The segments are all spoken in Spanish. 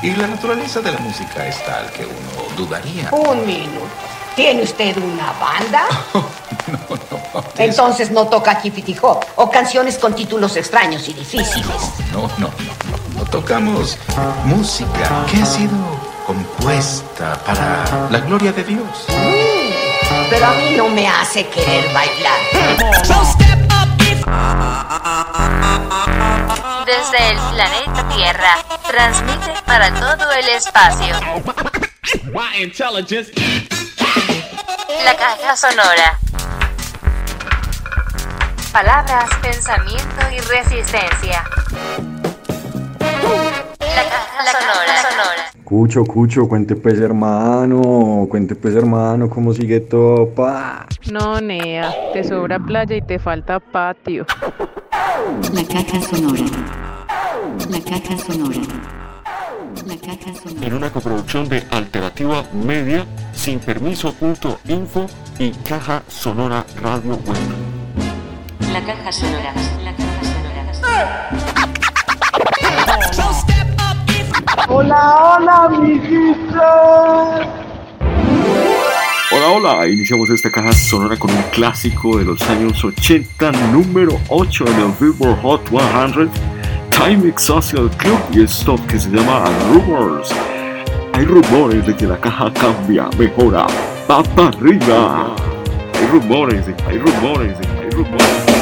Y la naturaleza de la música es tal que uno dudaría. Un minuto. ¿Tiene usted una banda? no, no. Entonces no toca Hop o canciones con títulos extraños y difíciles. No, no, no, no. No tocamos música que ha sido compuesta para la gloria de Dios. Pero a mí no me hace querer bailar. Desde el planeta Tierra, transmite para todo el espacio. La caja sonora. Palabras, pensamiento y resistencia. La caja sonora. sonora. Cucho, Cucho, cuente pues hermano, cuente pues hermano, ¿cómo sigue todo, pa? No, Nea, te sobra playa y te falta patio. La caja sonora. La caja sonora. La caja sonora. En una coproducción de Alternativa Media, sin permiso.info y Caja Sonora Radio Web. La caja sonora. La caja sonora. Hola, hola, amiguitos. Hola, hola, iniciamos esta caja sonora con un clásico de los años 80, número 8 en el Billboard Hot 100, Time Social Club y esto que se llama Rumors. Hay rumores de que la caja cambia, mejora, va para arriba. Hay rumores, hay rumores, hay rumores.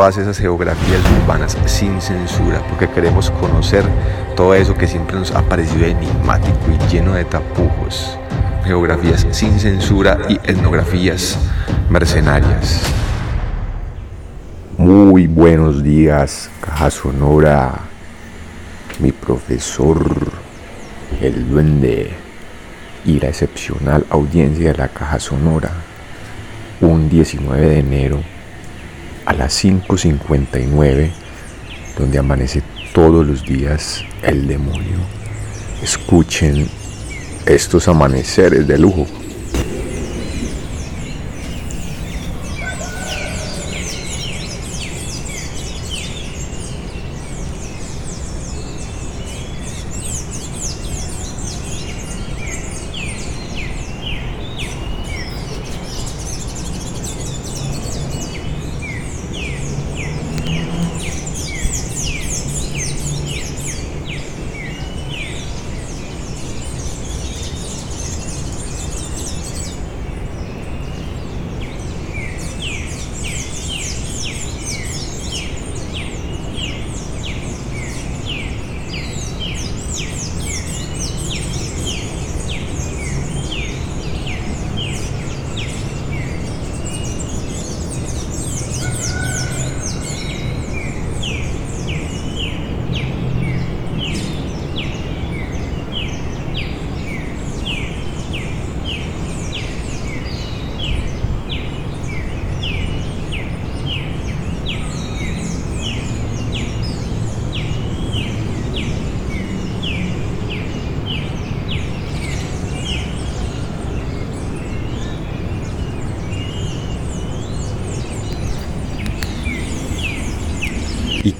Todas esas geografías urbanas sin censura, porque queremos conocer todo eso que siempre nos ha parecido enigmático y lleno de tapujos. Geografías sin censura y etnografías mercenarias. Muy buenos días, Caja Sonora, mi profesor, el duende y la excepcional audiencia de la Caja Sonora. Un 19 de enero las 5.59, donde amanece todos los días el demonio. Escuchen estos amaneceres de lujo.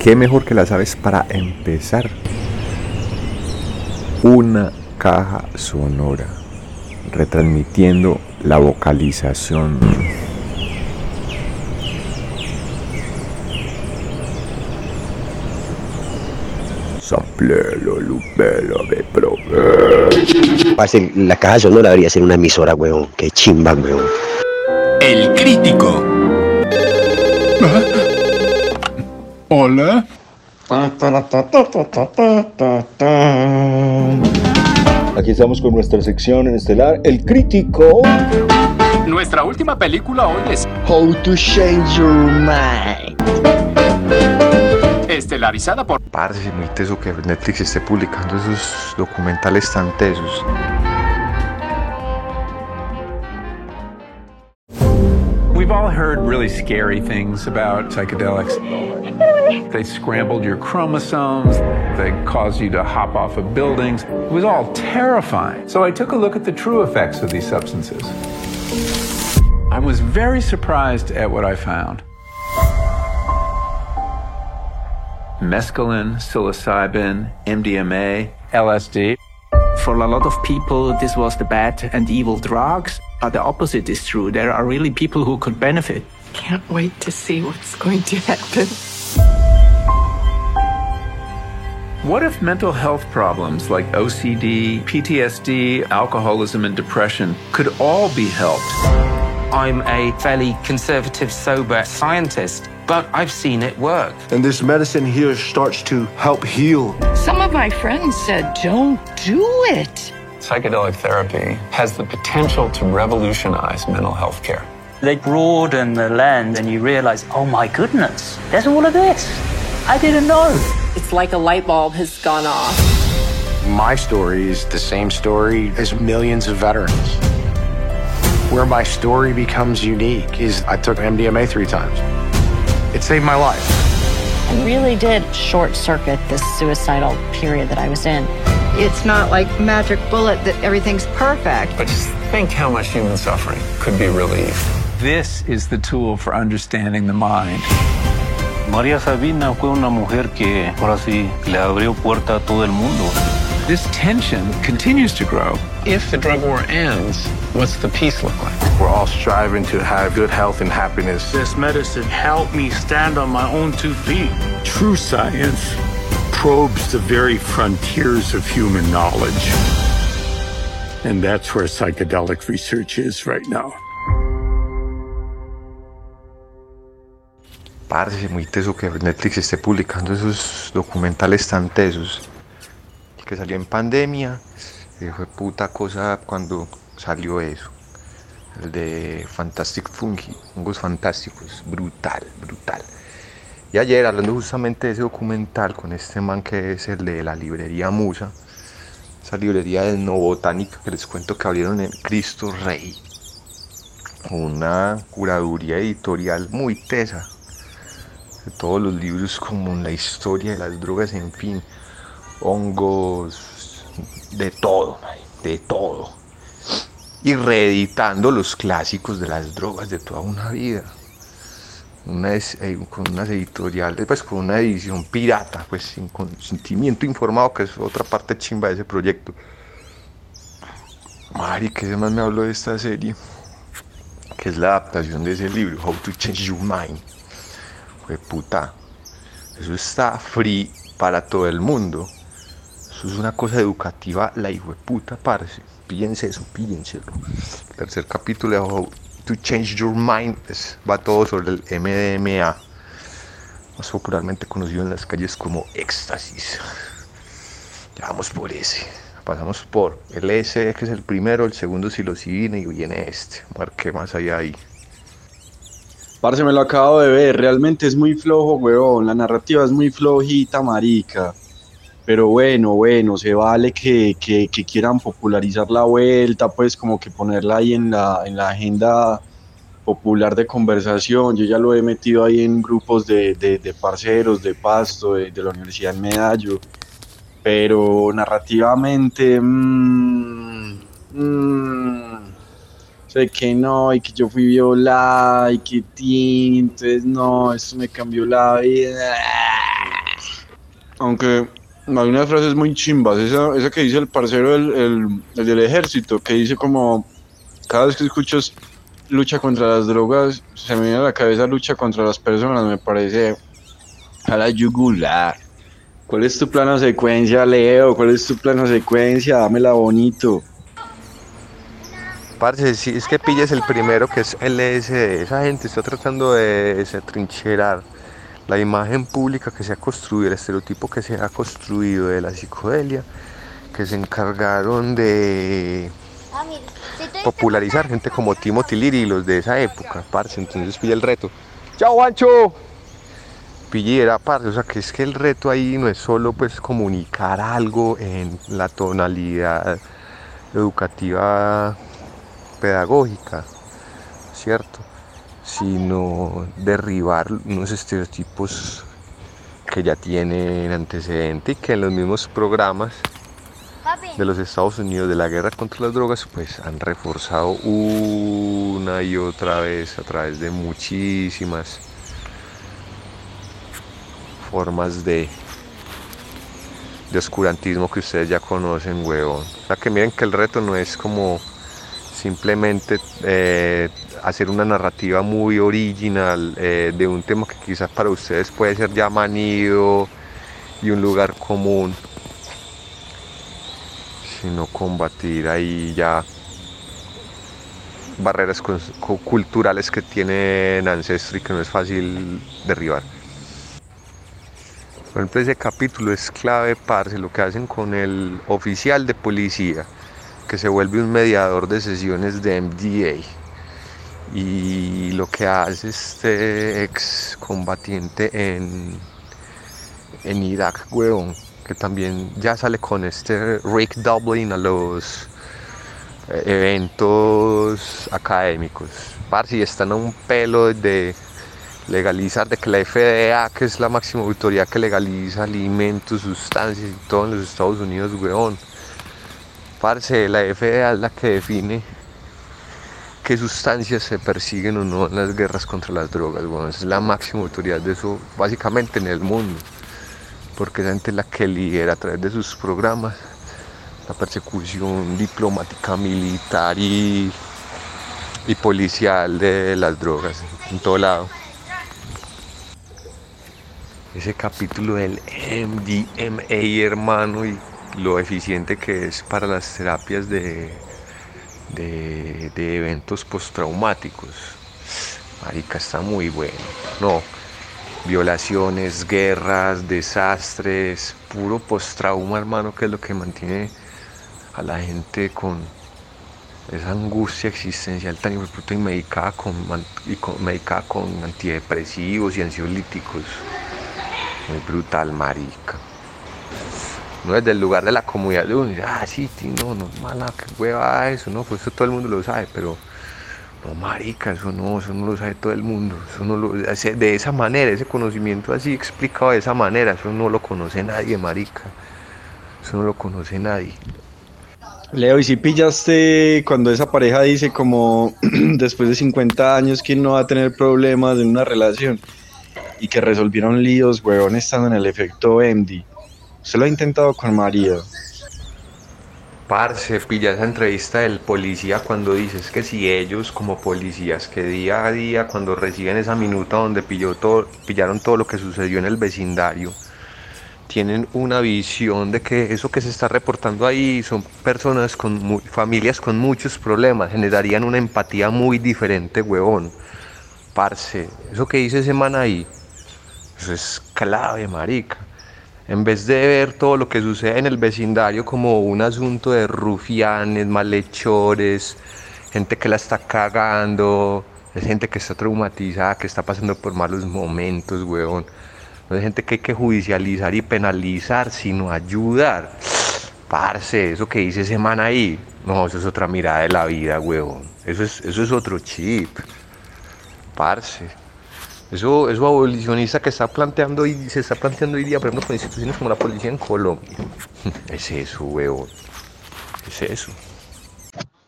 Qué mejor que las aves para empezar. Una caja sonora, retransmitiendo la vocalización. La caja sonora debería ser una emisora, weón. Qué chimba, weón. El crítico. Hola. Aquí estamos con nuestra sección en estelar, El Crítico. Nuestra última película hoy es How to Change Your Mind. estelarizada por Parece muy teso que Netflix esté publicando esos documentales tan tesos. We've all heard really scary things about psychedelics. They scrambled your chromosomes, they caused you to hop off of buildings. It was all terrifying. So I took a look at the true effects of these substances. I was very surprised at what I found. Mescaline, psilocybin, MDMA, LSD. For a lot of people, this was the bad and evil drugs. But the opposite is true. There are really people who could benefit. Can't wait to see what's going to happen. What if mental health problems like OCD, PTSD, alcoholism, and depression could all be helped? I'm a fairly conservative, sober scientist, but I've seen it work. And this medicine here starts to help heal. Some of my friends said, don't do it. Psychedelic therapy has the potential to revolutionize mental health care. They broaden the lens and you realize, oh my goodness, there's all of this. I didn't know. It's like a light bulb has gone off. My story is the same story as millions of veterans. Where my story becomes unique is I took MDMA three times. It saved my life. I really did short circuit this suicidal period that I was in. It's not like magic bullet that everything's perfect. But just think how much human suffering could be relieved. This is the tool for understanding the mind. María Sabina fue una mujer que ahora sí le abrió puerta a todo el mundo. This tension continues to grow. If the drug war ends, what's the peace look like? We're all striving to have good health and happiness. This medicine helped me stand on my own two feet. True science probes the very frontiers of human knowledge. And that's where psychedelic research is right now. Parce, muy teso que Netflix esté publicando esos documentales tan tesos. El que salió en pandemia, fue puta cosa cuando salió eso. El de Fantastic Fungi, hongos fantásticos, brutal, brutal. Y ayer, hablando justamente de ese documental con este man que es el de la librería Musa, esa librería de no botánica que les cuento que abrieron en Cristo Rey, una curaduría editorial muy tesa de todos los libros como la historia de las drogas, en fin, hongos, de todo, de todo. Y reeditando los clásicos de las drogas de toda una vida. Una eh, con unas editoriales, pues con una edición pirata, pues sin consentimiento informado, que es otra parte chimba de ese proyecto. Mari, ¿qué más me habló de esta serie? Que es la adaptación de ese libro, How to Change Your Mind puta. Eso está free para todo el mundo. Eso es una cosa educativa, la hijo de puta, parce. Píllense eso, píllenselo. Tercer capítulo de How to Change Your Mind va todo sobre el MDMA, más popularmente conocido en las calles como éxtasis. Ya vamos por ese. Pasamos por el S, que es el primero, el segundo psilocibina y viene este. Marqué más allá ahí. Parce, me lo acabo de ver, realmente es muy flojo, weón, la narrativa es muy flojita, marica. Pero bueno, bueno, se vale que, que, quieran popularizar la vuelta, pues como que ponerla ahí en la, en la agenda popular de conversación. Yo ya lo he metido ahí en grupos de, de, parceros, de Pasto, de, la Universidad de Medallo. Pero narrativamente... Mmm, sé que no, y que yo fui violada, y que entonces no, eso me cambió la vida. Aunque hay unas frases muy chimbas, esa, esa que dice el parcero del, el, del ejército, que dice como, cada vez que escuchas lucha contra las drogas, se me viene a la cabeza lucha contra las personas, me parece a la yugular. ¿Cuál es tu plano secuencia, Leo? ¿Cuál es tu plano secuencia? Dámela bonito. Parce, si es que pilles el primero que es LSD, esa gente está tratando de desatrincherar la imagen pública que se ha construido, el estereotipo que se ha construido de la psicodelia, que se encargaron de popularizar gente como Timothy Leary y los de esa época, parce, entonces pilla el reto. ¡Chao, Juancho! Pille era parce, o sea que es que el reto ahí no es solo pues comunicar algo en la tonalidad educativa pedagógica, ¿cierto? Sino derribar unos estereotipos que ya tienen antecedente y que en los mismos programas de los Estados Unidos de la guerra contra las drogas pues han reforzado una y otra vez a través de muchísimas formas de de oscurantismo que ustedes ya conocen, huevón. O sea que miren que el reto no es como simplemente eh, hacer una narrativa muy original eh, de un tema que quizás para ustedes puede ser ya manido y un lugar común, sino combatir ahí ya barreras culturales que tienen ancestro y que no es fácil derribar. Por ejemplo, ese capítulo es clave, parce, lo que hacen con el oficial de policía que se vuelve un mediador de sesiones de MDA. Y lo que hace este ex combatiente en, en Irak, weón, que también ya sale con este Rick Dublin a los eh, eventos académicos. Par si están a un pelo de legalizar, de que la FDA, que es la máxima autoridad que legaliza alimentos, sustancias y todo en los Estados Unidos, weón Parce, la FDA es la que define qué sustancias se persiguen o no en las guerras contra las drogas. Bueno, es la máxima autoridad de eso básicamente en el mundo, porque esa gente es la que lidera a través de sus programas la persecución diplomática, militar y, y policial de las drogas en todo lado. Ese capítulo del MDMA, hermano, y lo eficiente que es para las terapias de, de, eventos postraumáticos. Marica, está muy bueno. No, violaciones, guerras, desastres, puro postrauma, hermano, que es lo que mantiene a la gente con esa angustia existencial tan puta y medicada con, y con- medicada con antidepresivos y ansiolíticos. Muy brutal, marica. No desde el lugar de la comunidad de uno, ah, sí, tí, no, no, mala, qué hueva eso, no, pues eso todo el mundo lo sabe, pero no, marica, eso no, eso no lo sabe todo el mundo, eso no lo, de esa manera, ese conocimiento así explicado de esa manera, eso no lo conoce nadie, marica, eso no lo conoce nadie. Leo, ¿y si pillaste cuando esa pareja dice como después de 50 años que no va a tener problemas en una relación y que resolvieron líos, huevón, estando en el efecto Andy? ¿Usted lo ha intentado con María? Parce, pilla esa entrevista del policía cuando dices que si ellos como policías que día a día cuando reciben esa minuta donde pilló todo, pillaron todo lo que sucedió en el vecindario, tienen una visión de que eso que se está reportando ahí son personas con familias con muchos problemas, generarían una empatía muy diferente, huevón. Parce, eso que dice ese man ahí, eso es clave, marica. En vez de ver todo lo que sucede en el vecindario como un asunto de rufianes, malhechores, gente que la está cagando, es gente que está traumatizada, que está pasando por malos momentos, weón. No es gente que hay que judicializar y penalizar, sino ayudar. Parce, eso que dice ese man ahí, no, eso es otra mirada de la vida, weón. Eso es, eso es otro chip. Parce. Eso, eso abolicionista que está planteando y se está planteando hoy día, por ejemplo, con instituciones como la policía en Colombia. Es eso, huevón. Es eso.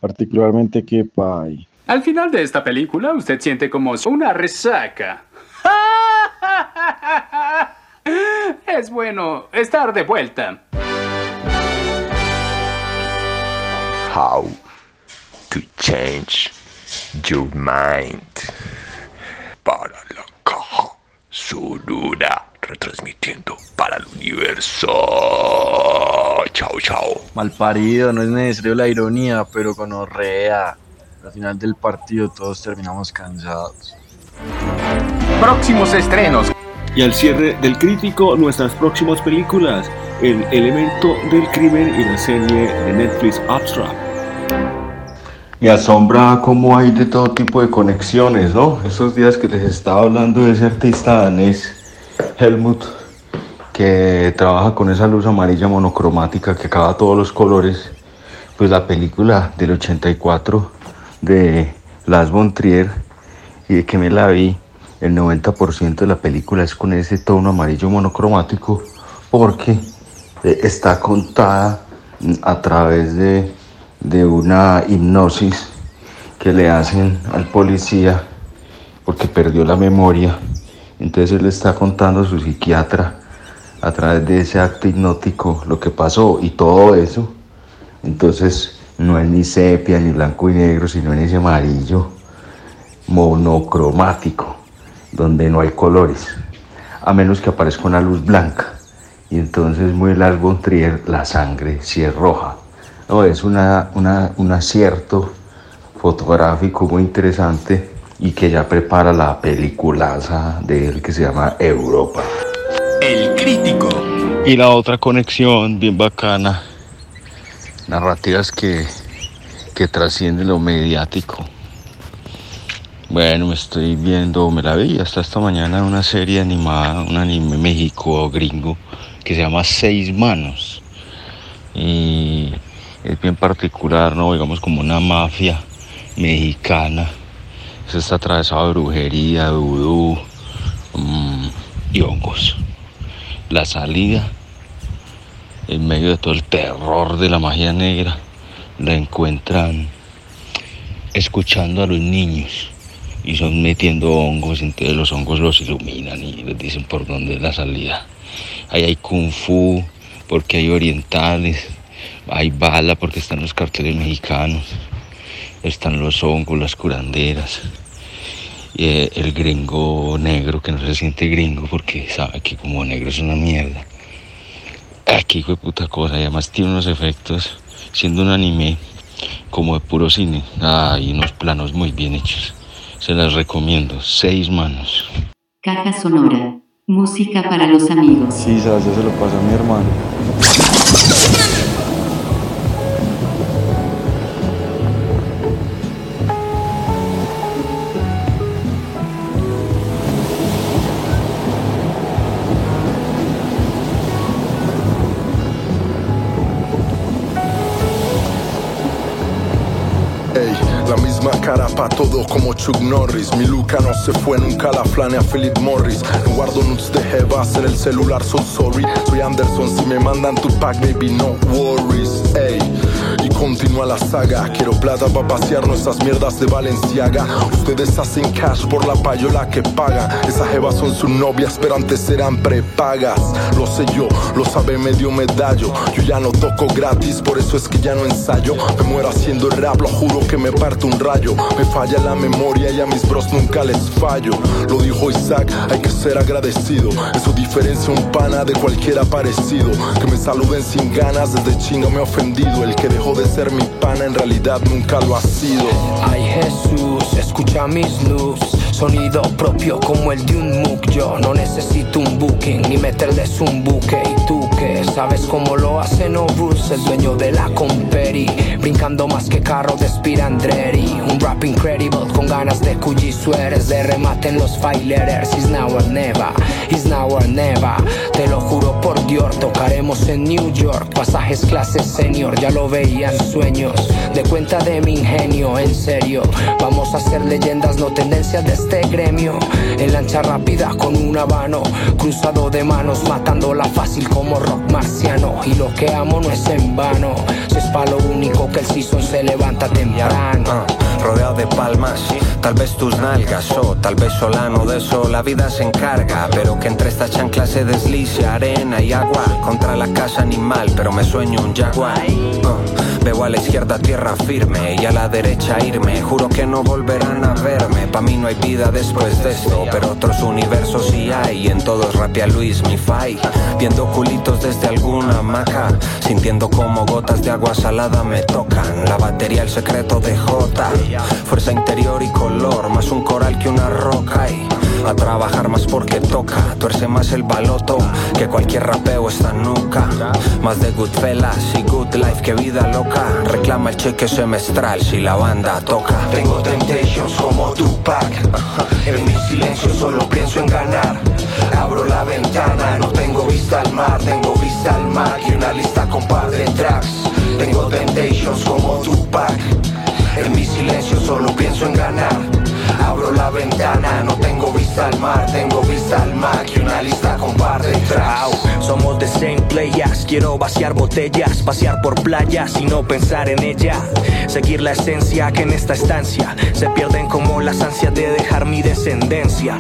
Particularmente que pay. Al final de esta película, usted siente como una resaca. Es bueno estar de vuelta. How to change your mind. Para sonora, retransmitiendo para el universo. Chao, chao. Malparido, no es necesario la ironía, pero con orrea. Al final del partido todos terminamos cansados. Próximos estrenos. Y al cierre del crítico, nuestras próximas películas, El elemento del crimen y la serie de Netflix Abstract. Me asombra cómo hay de todo tipo de conexiones, ¿no? Esos días que les estaba hablando de ese artista danés, Helmut, que trabaja con esa luz amarilla monocromática que acaba todos los colores, pues la película del 84 de Las von Trier, y de que me la vi, el 90% de la película es con ese tono amarillo monocromático, porque eh, está contada mm, a través de, de una hipnosis que le hacen al policía porque perdió la memoria. Entonces él está contando a su psiquiatra a través de ese acto hipnótico lo que pasó y todo eso. Entonces no es ni sepia ni blanco y negro, sino en ese amarillo monocromático, donde no hay colores, a menos que aparezca una luz blanca. Y entonces muy von Trier, la sangre sí es roja. No, es una, una- un acierto fotográfico muy interesante y que ya prepara la peliculaza de él que se llama Europa. El crítico. Y la otra conexión bien bacana, narrativas que, que trascienden lo mediático. Bueno, me estoy viendo, me la vi hasta esta mañana una serie animada, un anime México gringo que se llama Seis Manos. Y es bien particular, ¿no? Digamos como una mafia mexicana. Eso está atravesado de brujería, de vudú mm, y hongos. La salida, en medio de todo el terror de la magia negra, la encuentran escuchando a los niños y son metiendo hongos, entonces los hongos los iluminan y les dicen por dónde es la salida. Ahí hay kung fu, porque hay orientales, hay bala porque están los carteles mexicanos, están los hongos, las curanderas, eh, el gringo negro que no se siente gringo porque sabe que como negro es una mierda. Aquí hijo de puta cosa, y además tiene unos efectos, siendo un anime como de puro cine, hay unos planos muy bien hechos. Se las recomiendo, seis manos. Caja sonora. Música para los amigos. Sí, sabes, se lo pasó a mi hermano. Cara pa' todo como Chuck Norris. Mi Luca no se fue nunca a la flane a Philip Morris. No guardo nudes de jevas en el celular, so sorry. Soy Anderson, si me mandan tu pack, baby, no worries. Ey, continúa la saga. Quiero plata pa' pasear nuestras mierdas de Valenciaga. Ustedes hacen cash por la payola que pagan. Esas jevas son sus novias, pero antes eran prepagas. Lo sé yo, lo sabe medio medallo. Yo ya no toco gratis, por eso es que ya no ensayo. Me muero haciendo rap, lo juro que me parto un rayo. Me falla la memoria y a mis bros nunca les fallo. Lo dijo Isaac, hay que ser agradecido. Eso diferencia un pana de cualquiera parecido. Que me saluden sin ganas, desde chinga me he ofendido. El que dejó de ser mi pana en realidad nunca lo ha sido. Ay Jesús, escucha mis loops Sonido propio como el de un MOOC. Yo no necesito un booking ni meterles un buque. Y tú que sabes cómo lo hace no El dueño de la comperi Brincando más que carro de Spirandreri Un rap incredible con ganas de cuyi sueres. De remate en los filetters Is now or never, is now or never. Te lo juro por Dios, tocaremos en New York. Pasajes clase senior, ya lo veían sueños. De cuenta de mi ingenio, en serio. Vamos a ser leyendas, no tendencias de este gremio. En lancha rápida con un habano Cruzado de manos, matándola fácil como rock marciano. Y lo que amo no es en vano Si es pa' lo único que el season se levanta temprano. Ah, rodeado de palmas, tal vez tus nalgas o tal vez solano de eso la vida se encarga, pero que entre estas chanclas se deslice arena y agua. Contra la casa animal, pero me sueño un jaguar. Veo a la izquierda tierra firme y a la derecha irme, juro que no volverán a verme, pa mí no hay vida después de esto, pero otros universos sí hay, en todos rapia Luis mi fai, viendo culitos desde alguna hamaca, sintiendo como gotas de agua salada me tocan, la batería el secreto de J, fuerza interior y color, más un coral que una roca. Y a trabajar más porque toca, tuerce más el baloto que cualquier rapeo esta nuca, más de Goodfellas y Good Life que vida loca, reclama el cheque semestral si la banda toca. Tengo temptations como Tupac. En mi silencio solo pienso en ganar. Abro la ventana, no tengo vista al mar. Tengo vista al mar y una lista con par de tracks. Tengo temptations como Tupac. En mi silencio solo pienso en ganar. Abro la ventana, no tengo vista al mar Tengo vista al mar y una lista con par de tracks Somos the same playas, quiero vaciar botellas, pasear por playas y no pensar en ella. Seguir la esencia que en esta estancia se pierden como las ansias de dejar mi descendencia.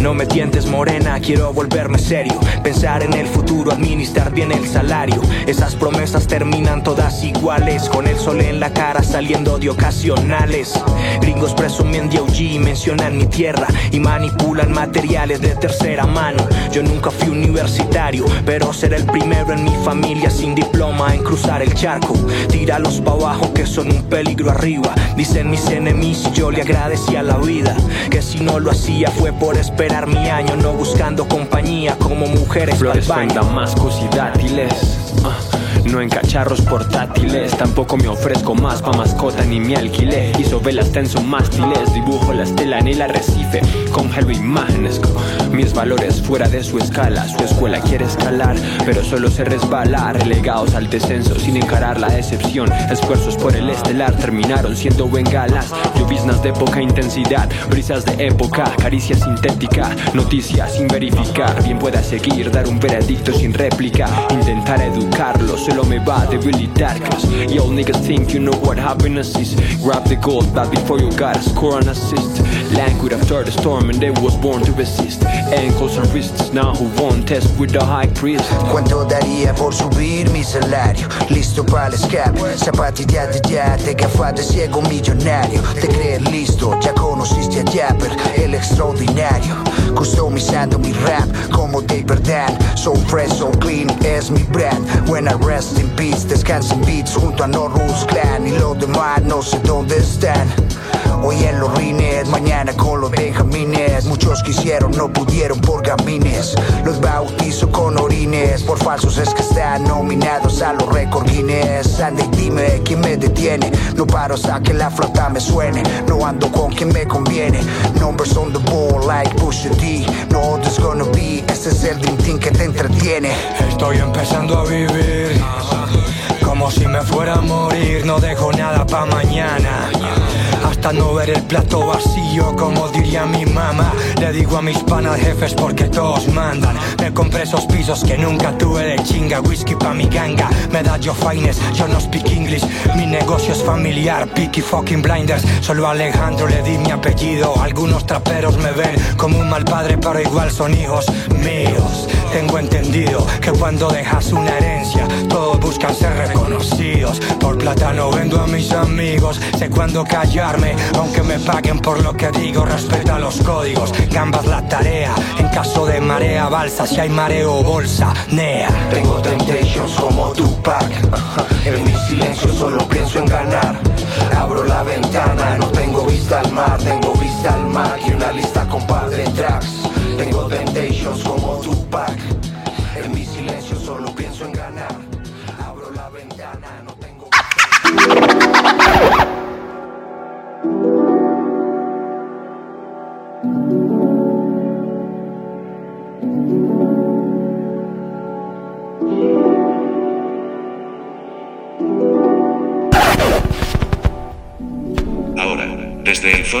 No me tientes morena, quiero volverme serio, pensar en el futuro, administrar bien el salario. Esas promesas terminan todas iguales, con el sol en la cara saliendo de ocasionales. Gringos presumen de OG, mencionan mi tierra y manipulan materiales de tercera mano. Yo nunca fui universitario, pero seré el primero en mi familia sin diploma en cruzar el charco. Tíralos pa' abajo que son un peligro arriba. Dicen mis enemigos yo le agradecí a la vida. Que si no lo hacía fue por esperar mi año, no buscando compañía como mujeres Flores y dátiles. No en cacharros portátiles, tampoco me ofrezco más pa' mascota ni me alquilé. Hizo velas tenso mástiles, dibujo la estela en el arrecife, congelo imágenes. Mis valores fuera de su escala, su escuela quiere escalar, pero solo se resbala, relegados al descenso sin encarar la decepción. Esfuerzos por el estelar terminaron siendo bengalas, lloviznas de poca intensidad, brisas de época, caricia sintética, noticias sin verificar. Bien pueda seguir, dar un veredicto sin réplica, intentar educarlo solo me va a debilitar. Cause yo niggas think you know what happiness is. Grab the gold back before you gotta score an assist. Languid after the storm and they was born to resist. Ankles and wrists, now who won't test with the high priest. ¿Cuánto daría por subir mi salario? Listo para el escape, zapatillas de yate, gafas de ciego millonario. Te crees listo, ya conociste a Japper, el extraordinario. Customizando mi rap como David Dan. So fresh, so clean, es mi brand. When I rest in peace, descansa en beats junto a Norrus Clan. Y los demás no sé dónde están. Hoy en los rines, mañana con los benjamines. Muchos quisieron, no pudieron por gamines. Los bautizo con orines, por falsos es que están nominados a los récord Guinness. Ande y dime quién me detiene. No paro hasta que la flota me suene. No ando con quien me conviene. Numbers on the ball like Pusha T. No other's gonna be. Este es el dream team que te entretiene. Estoy empezando a vivir como si me fuera a morir, no dejo nada pa' mañana. Hasta no ver el plato vacío, como diría mi mamá. Le digo a mis panas jefes porque todos mandan. Me compré esos pisos que nunca tuve de chinga. Whisky pa' mi ganga, medallo fines, yo no speak English. Mi negocio es familiar, picky fucking blinders. Solo Alejandro le di mi apellido. Algunos traperos me ven como un mal padre, pero igual son hijos míos. Tengo entendido que cuando dejas una herencia, todos buscan ser reconocidos. Por plata no vendo a mis amigos, sé cuándo aunque me paguen por lo que digo. Respeta los códigos, gambas la tarea. En caso de marea, balsa, si hay mareo bolsa, nea. Tengo temptations como Tupac. En mi silencio solo pienso en ganar. Abro la ventana, no tengo vista al mar, tengo vista al mar y una lista con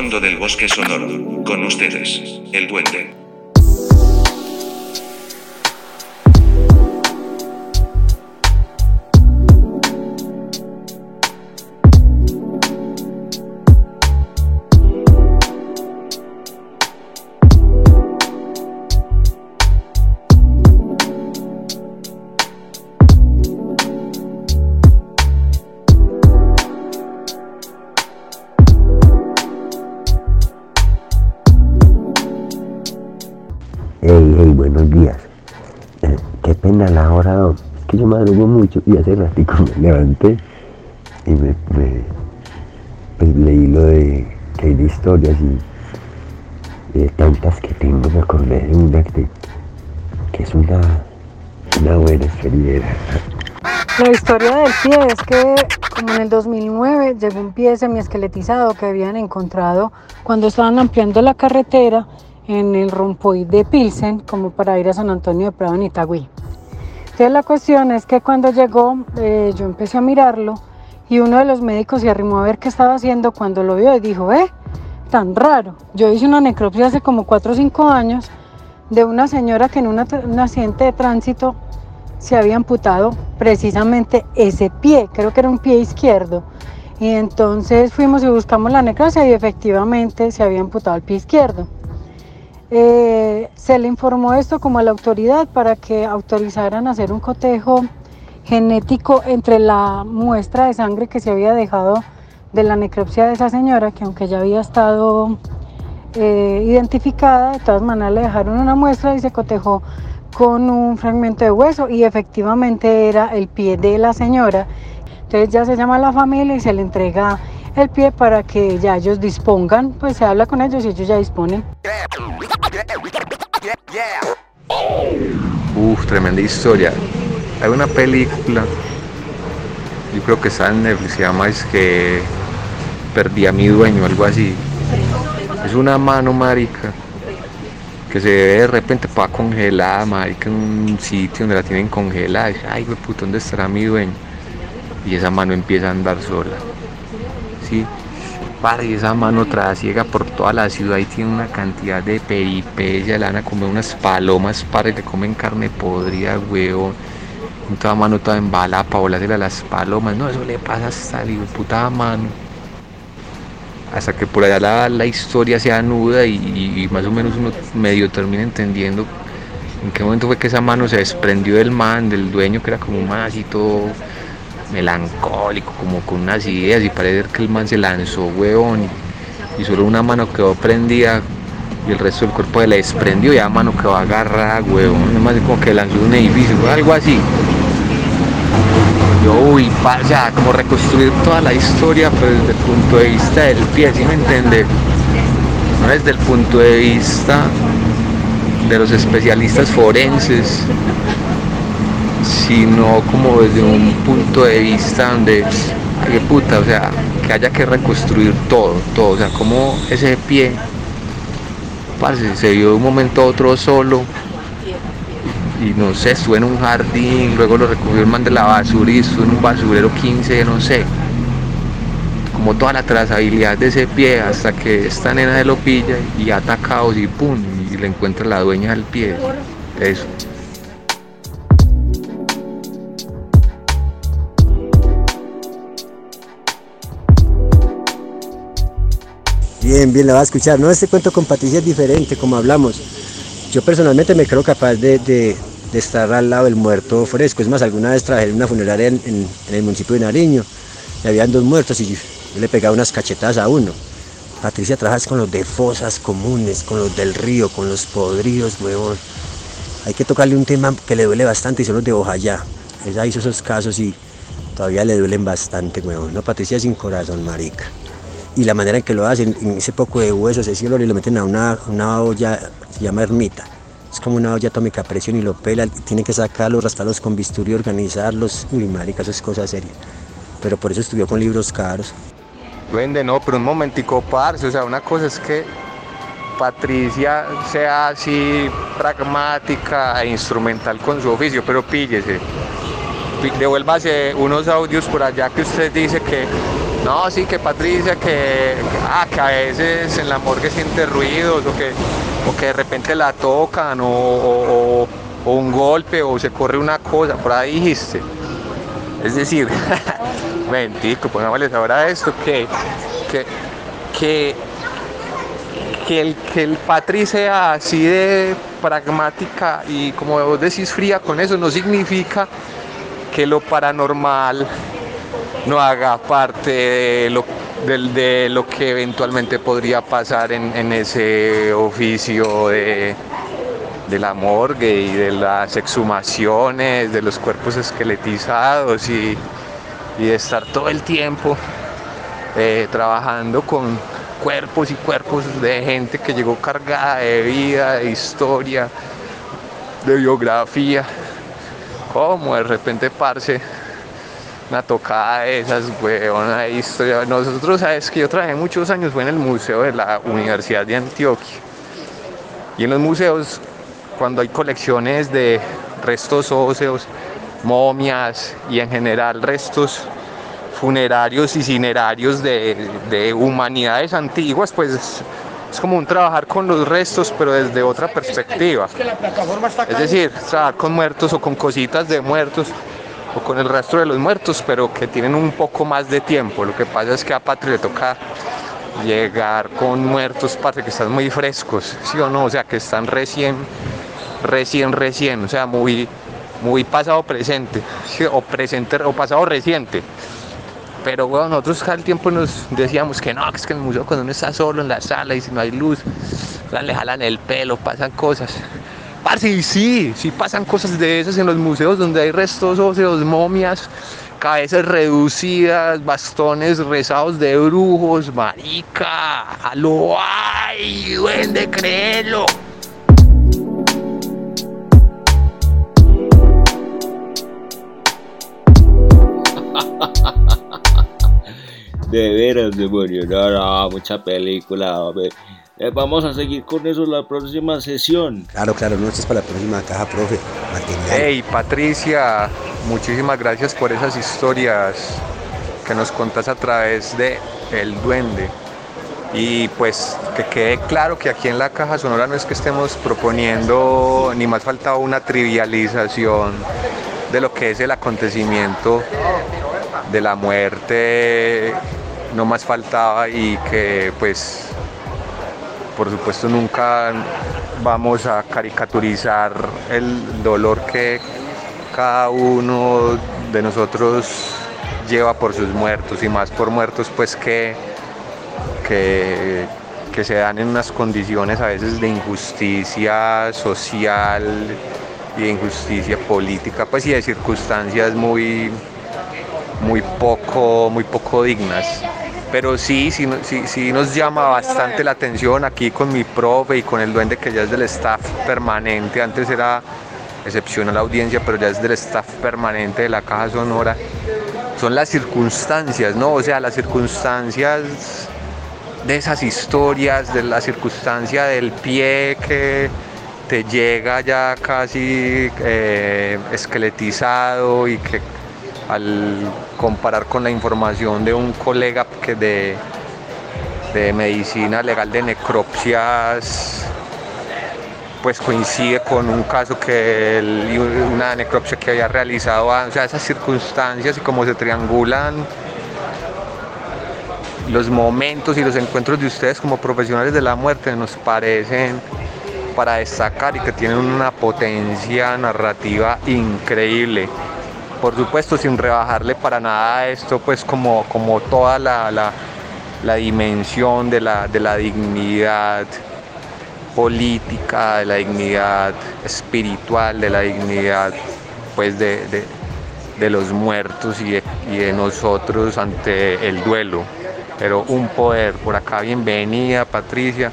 fondo del bosque sonoro, con ustedes, el duende. Y hace ratico me levanté y me, pues, leí lo de que hay de historias y de tantas que tengo, me acordé de una que, que es una, una buena historia. La historia del pie es que como en el 2009 llegó un pie semiesqueletizado que habían encontrado cuando estaban ampliando la carretera en el rompoid de Pilsen como para ir a San Antonio de Prado en Itagüí. La cuestión es que cuando llegó eh, yo empecé a mirarlo y uno de los médicos se arrimó a ver qué estaba haciendo cuando lo vio y dijo, eh, tan raro. Yo hice una necropsia hace como 4 o 5 años de una señora que en una un accidente de tránsito se había amputado precisamente ese pie, creo que era un pie izquierdo. Y entonces fuimos y buscamos la necropsia y efectivamente se había amputado el pie izquierdo. Eh, se le informó esto como a la autoridad para que autorizaran hacer un cotejo genético entre la muestra de sangre que se había dejado de la necropsia de esa señora, que aunque ya había estado eh, identificada, de todas maneras le dejaron una muestra y se cotejó con un fragmento de hueso y efectivamente era el pie de la señora. Entonces ya se llama a la familia y se le entrega el pie para que ya ellos dispongan, pues se habla con ellos y ellos ya disponen. Uf, tremenda historia. Hay una película, yo creo que está en Netflix, se llama es que perdí a mi dueño, algo así. Es una mano, marica, que se ve de repente para congelada, marica, en un sitio donde la tienen congelada. Dice, ay, puto, ¿dónde estará mi dueño? Y esa mano empieza a andar sola. ¿Sí? Para, y esa mano trasiega por toda la ciudad y tiene una cantidad de peripecia, le van a comer unas palomas, para que comen carne podrida, huevón. Toda mano toda embalada para volársela a las palomas. No, eso le pasa hasta de puta mano. Hasta que por allá la, la historia se anuda y, y más o menos uno medio termina entendiendo en qué momento fue que esa mano se desprendió del man, del dueño que era como un man así todo melancólico, como con unas ideas y parece que el man se lanzó, huevón, y, solo una mano quedó prendida y el resto del cuerpo se le desprendió y la mano quedó agarrada, huevón, además como que lanzó un edificio, algo así. Yo, uy, pa- o sea, como reconstruir toda la historia, pero desde el punto de vista del pie, ¿sí me entiende? No desde el punto de vista de los especialistas forenses, sino como desde un punto de vista donde, qué puta, o sea, que haya que reconstruir todo, todo, o sea, como ese pie, parce, se vio de un momento a otro solo, y no sé, estuve en un jardín, luego lo recogió el man de la basura y estuve en un basurero 15, no sé. Como toda la trazabilidad de ese pie hasta que esta nena se lo pilla y atacados y pum, y le encuentra la dueña del pie. Eso. Bien, bien, la va a escuchar. No, este cuento con Patricia es diferente, como hablamos. Yo personalmente me creo capaz de, estar al lado del muerto fresco. Es más, alguna vez trabajé en una funeraria en, el municipio de Nariño y habían dos muertos y yo, le pegaba unas cachetadas a uno. Patricia trabaja con los de fosas comunes, con los del río, con los podridos, huevón. Hay que tocarle un tema que le duele bastante y son los de Ojayá. Ella hizo esos casos y todavía le duelen bastante, huevón. No, Patricia sin corazón, marica y la manera en que lo hacen, en ese poco de huesos, ese olor, y lo meten a una, una olla, se llama ermita. Es como una olla atómica a presión y lo pelan, y tienen que sacarlos, rastarlos con bisturí, organizarlos. Uy, marica, eso es cosa seria. Pero por eso estudió con libros caros. Duende, no, pero un momentico, parce, o sea, una cosa es que Patricia sea así pragmática e instrumental con su oficio, pero píllese. Devuélvase unos audios por allá que usted dice que, no, sí, que Patricia, que, ah, que a veces en la morgue siente ruidos o que, o que de repente la tocan o, un golpe o se corre una cosa, por ahí dijiste. Es decir, mentico, pongámosles ahora esto, que, que, que, que el, que el Patri sea así de pragmática y como vos decís fría con eso, no significa que lo paranormal no haga parte de lo, de lo que eventualmente podría pasar en, ese oficio de, de la morgue y de las exhumaciones, de los cuerpos esqueletizados y, y de estar todo el tiempo eh, trabajando con cuerpos y cuerpos de gente que llegó cargada de vida, de historia, de biografía. Como de repente, parce, una tocada de esas, weón, una historia. Nosotros, sabes que yo trabajé muchos años, fue en el Museo de la Universidad de Antioquia. Y en los museos, cuando hay colecciones de restos óseos, momias y en general restos funerarios y cinerarios de, de humanidades antiguas, pues es, es como un trabajar con los restos, pero desde otra perspectiva. Es decir, trabajar con muertos o con cositas de muertos o con el rastro de los muertos, pero que tienen un poco más de tiempo. Lo que pasa es que a Patri le toca llegar con muertos, parce, que están muy frescos, ¿sí o no? O sea, que están recién, recién, recién, o sea, muy, muy pasado presente, o presente, o pasado reciente. Pero bueno, nosotros al tiempo nos decíamos que no, que es que en el museo cuando uno está solo en la sala y si no hay luz, le jalan el pelo, pasan cosas. Parce, y sí, sí pasan cosas de esas en los museos donde hay restos óseos, momias, cabezas reducidas, bastones rezados de brujos, marica, a lo ay, duende, créelo. De veras, demonio. No, no, mucha película, hombre. Eh, vamos a seguir con eso la próxima sesión. Claro, claro, no, esto es para la próxima caja, profe. Hey, Patricia, muchísimas gracias por esas historias que nos contas a través de El Duende. Y pues que quede claro que aquí en la Caja Sonora no es que estemos proponiendo ni más faltaba una trivialización de lo que es el acontecimiento de la muerte, no más faltaba y que pues por supuesto nunca vamos a caricaturizar el dolor que cada uno de nosotros lleva por sus muertos y más por muertos pues que, que, se dan en unas condiciones a veces de injusticia social y de injusticia política pues y de circunstancias muy muy poco, muy poco dignas. Pero sí, sí, sí, nos llama bastante la atención aquí con mi profe y con el duende que ya es del staff permanente. Antes era excepcional la audiencia, pero ya es del staff permanente de la Caja Sonora. Son las circunstancias, ¿no? O sea, las circunstancias de esas historias, de la circunstancia del pie que te llega ya casi eh, esqueletizado y que al comparar con la información de un colega que de, medicina legal de necropsias pues coincide con un caso que una necropsia que había realizado, o sea, esas circunstancias y cómo se triangulan los momentos y los encuentros de ustedes como profesionales de la muerte nos parecen para destacar y que tienen una potencia narrativa increíble. Por supuesto, sin rebajarle para nada esto, pues como, como toda la, dimensión de la, de la dignidad política, de la dignidad espiritual, de la dignidad pues de, los muertos y y de nosotros ante el duelo pero un poder. Por acá, bienvenida Patricia.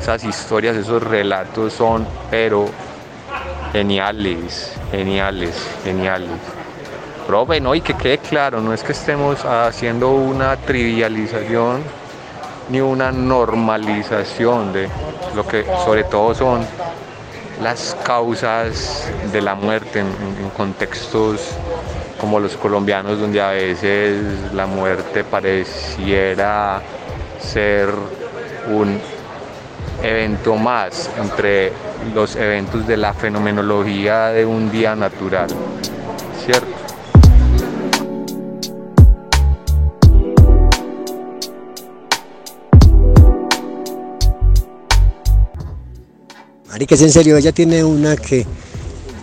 Esas historias, esos relatos son, pero geniales, geniales, geniales. Profe, no, y que quede claro, no es que estemos haciendo una trivialización ni una normalización de lo que sobre todo son las causas de la muerte en, en contextos como los colombianos, donde a veces la muerte pareciera ser un evento más entre los eventos de la fenomenología de un día natural, ¿cierto? Marica, es en serio, ella tiene una que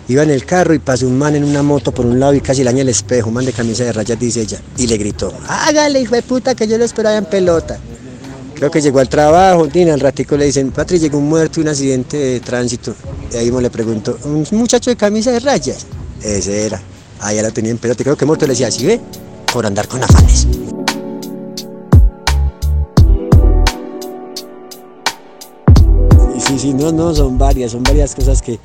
Iba en el carro y pasó un man en una moto por un lado y casi le daña el espejo, un man de camisa de rayas, dice ella. Y le gritó, hágale, hijo de puta, que yo lo esperaba en pelota. Creo que llegó al trabajo, y al ratico le dicen, Patri, llegó un muerto un accidente de tránsito. Y ahí le preguntó, ¿un muchacho de camisa de rayas? Ese era. Ah, ya lo tenía en pelota. Creo que muerto le decía, ¿sí ve? Por andar con afanes. Sí, sí, no, no, son varias, son varias cosas que,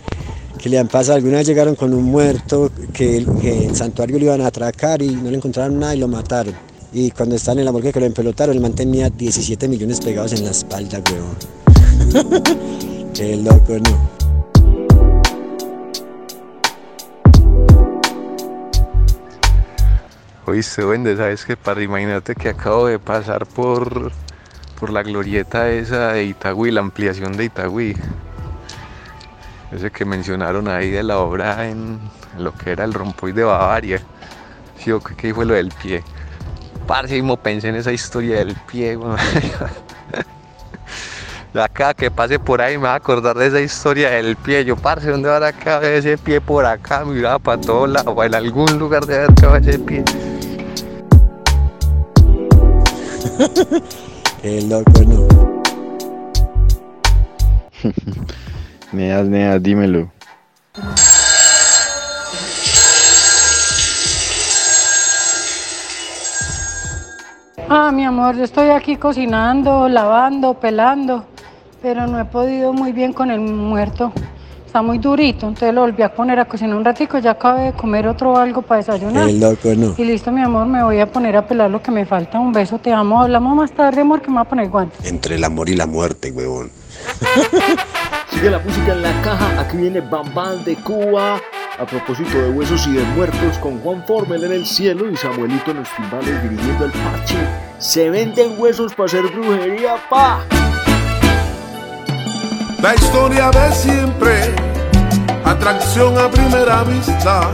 que le han pasado. Alguna vez llegaron con un muerto que, en santuario le iban a atracar y no le encontraron nada y lo mataron. Y cuando están en la morgue que lo empelotaron, él mantenía 17 millones pegados en la espalda, weón. Qué loco, ¿no? Oíste, Wende, ¿sabes qué? Para imagínate que acabo de pasar por, por la glorieta esa de Itagüí, la ampliación de Itagüí ese que mencionaron ahí de la obra en lo que era el rompoy de Bavaria. Sí, o qué fue lo del pie. Parce, pensé en esa historia del pie, La cada que pase por ahí me va a acordar de esa historia del pie. Yo, parce, ¿dónde va a caber ese pie por acá? Miraba para todos lados, o en algún lugar de haber cabeza ese pie. El loco, no. Neas, Neas, dímelo. Ah, mi amor, yo estoy aquí cocinando, lavando, pelando, pero no he podido muy bien con el muerto. Está muy durito, entonces lo volví a poner a cocinar un ratico, ya acabé de comer otro algo para desayunar. El loco, no. Y listo, mi amor, me voy a poner a pelar lo que me falta. Un beso, te amo. Hablamos más tarde, amor, que me voy a poner guantes. Entre el amor y la muerte, huevón. Sigue la música en la caja, aquí viene Bam Bam de Cuba. A propósito de huesos y de muertos, con Juan Formel en el cielo y Samuelito en los timbales dirigiendo el parche. Se venden huesos para hacer brujería, pa. La historia de siempre, atracción a primera vista,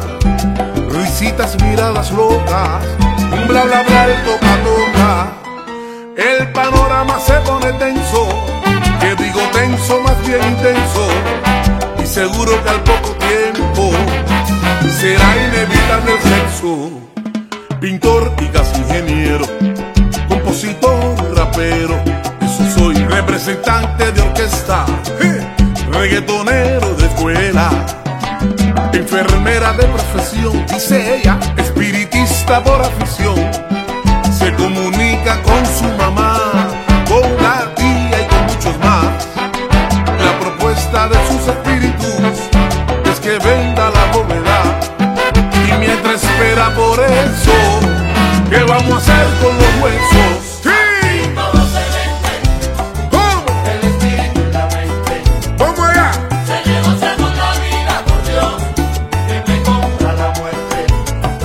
risitas, miradas locas, un bla bla bla, el toca toca. El panorama se pone tenso digo tenso, más bien intenso, y seguro que al poco tiempo será inevitable el sexo. Pintor y gas ingeniero, compositor, rapero, eso soy, representante de orquesta, reggaetonero de escuela, enfermera de profesión, dice ella, espiritista por afición. Se comunica con su mamá, sus espíritus es que venda la bóveda. Y mientras espera por eso, ¿qué vamos a hacer con los huesos?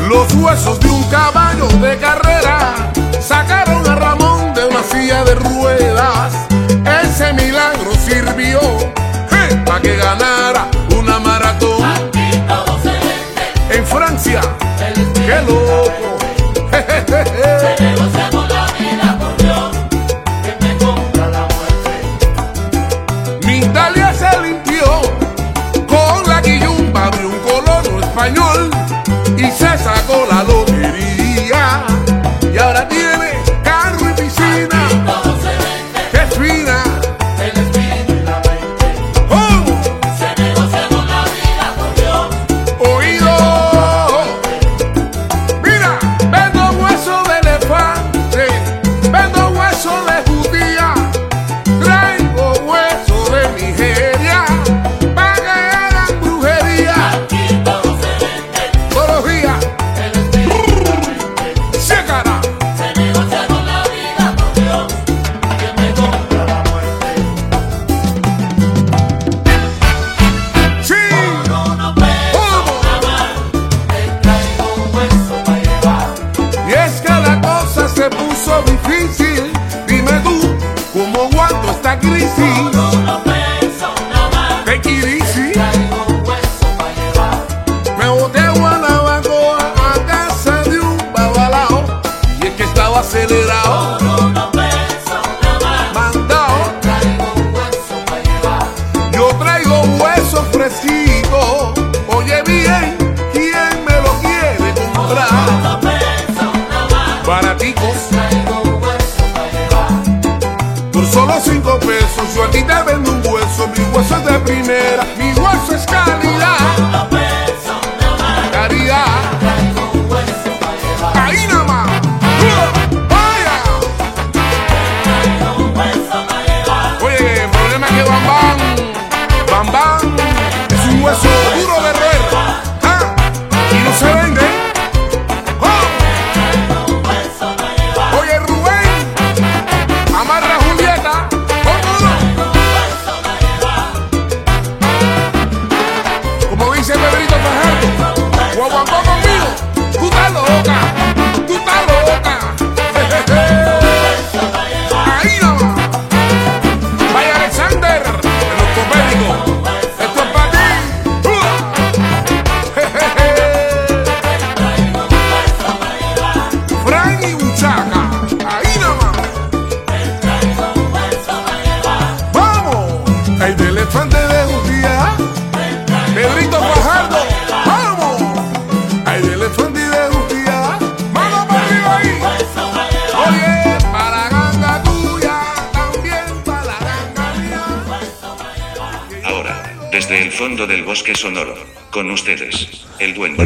Los huesos de un caballo de carrera qué loco. Mi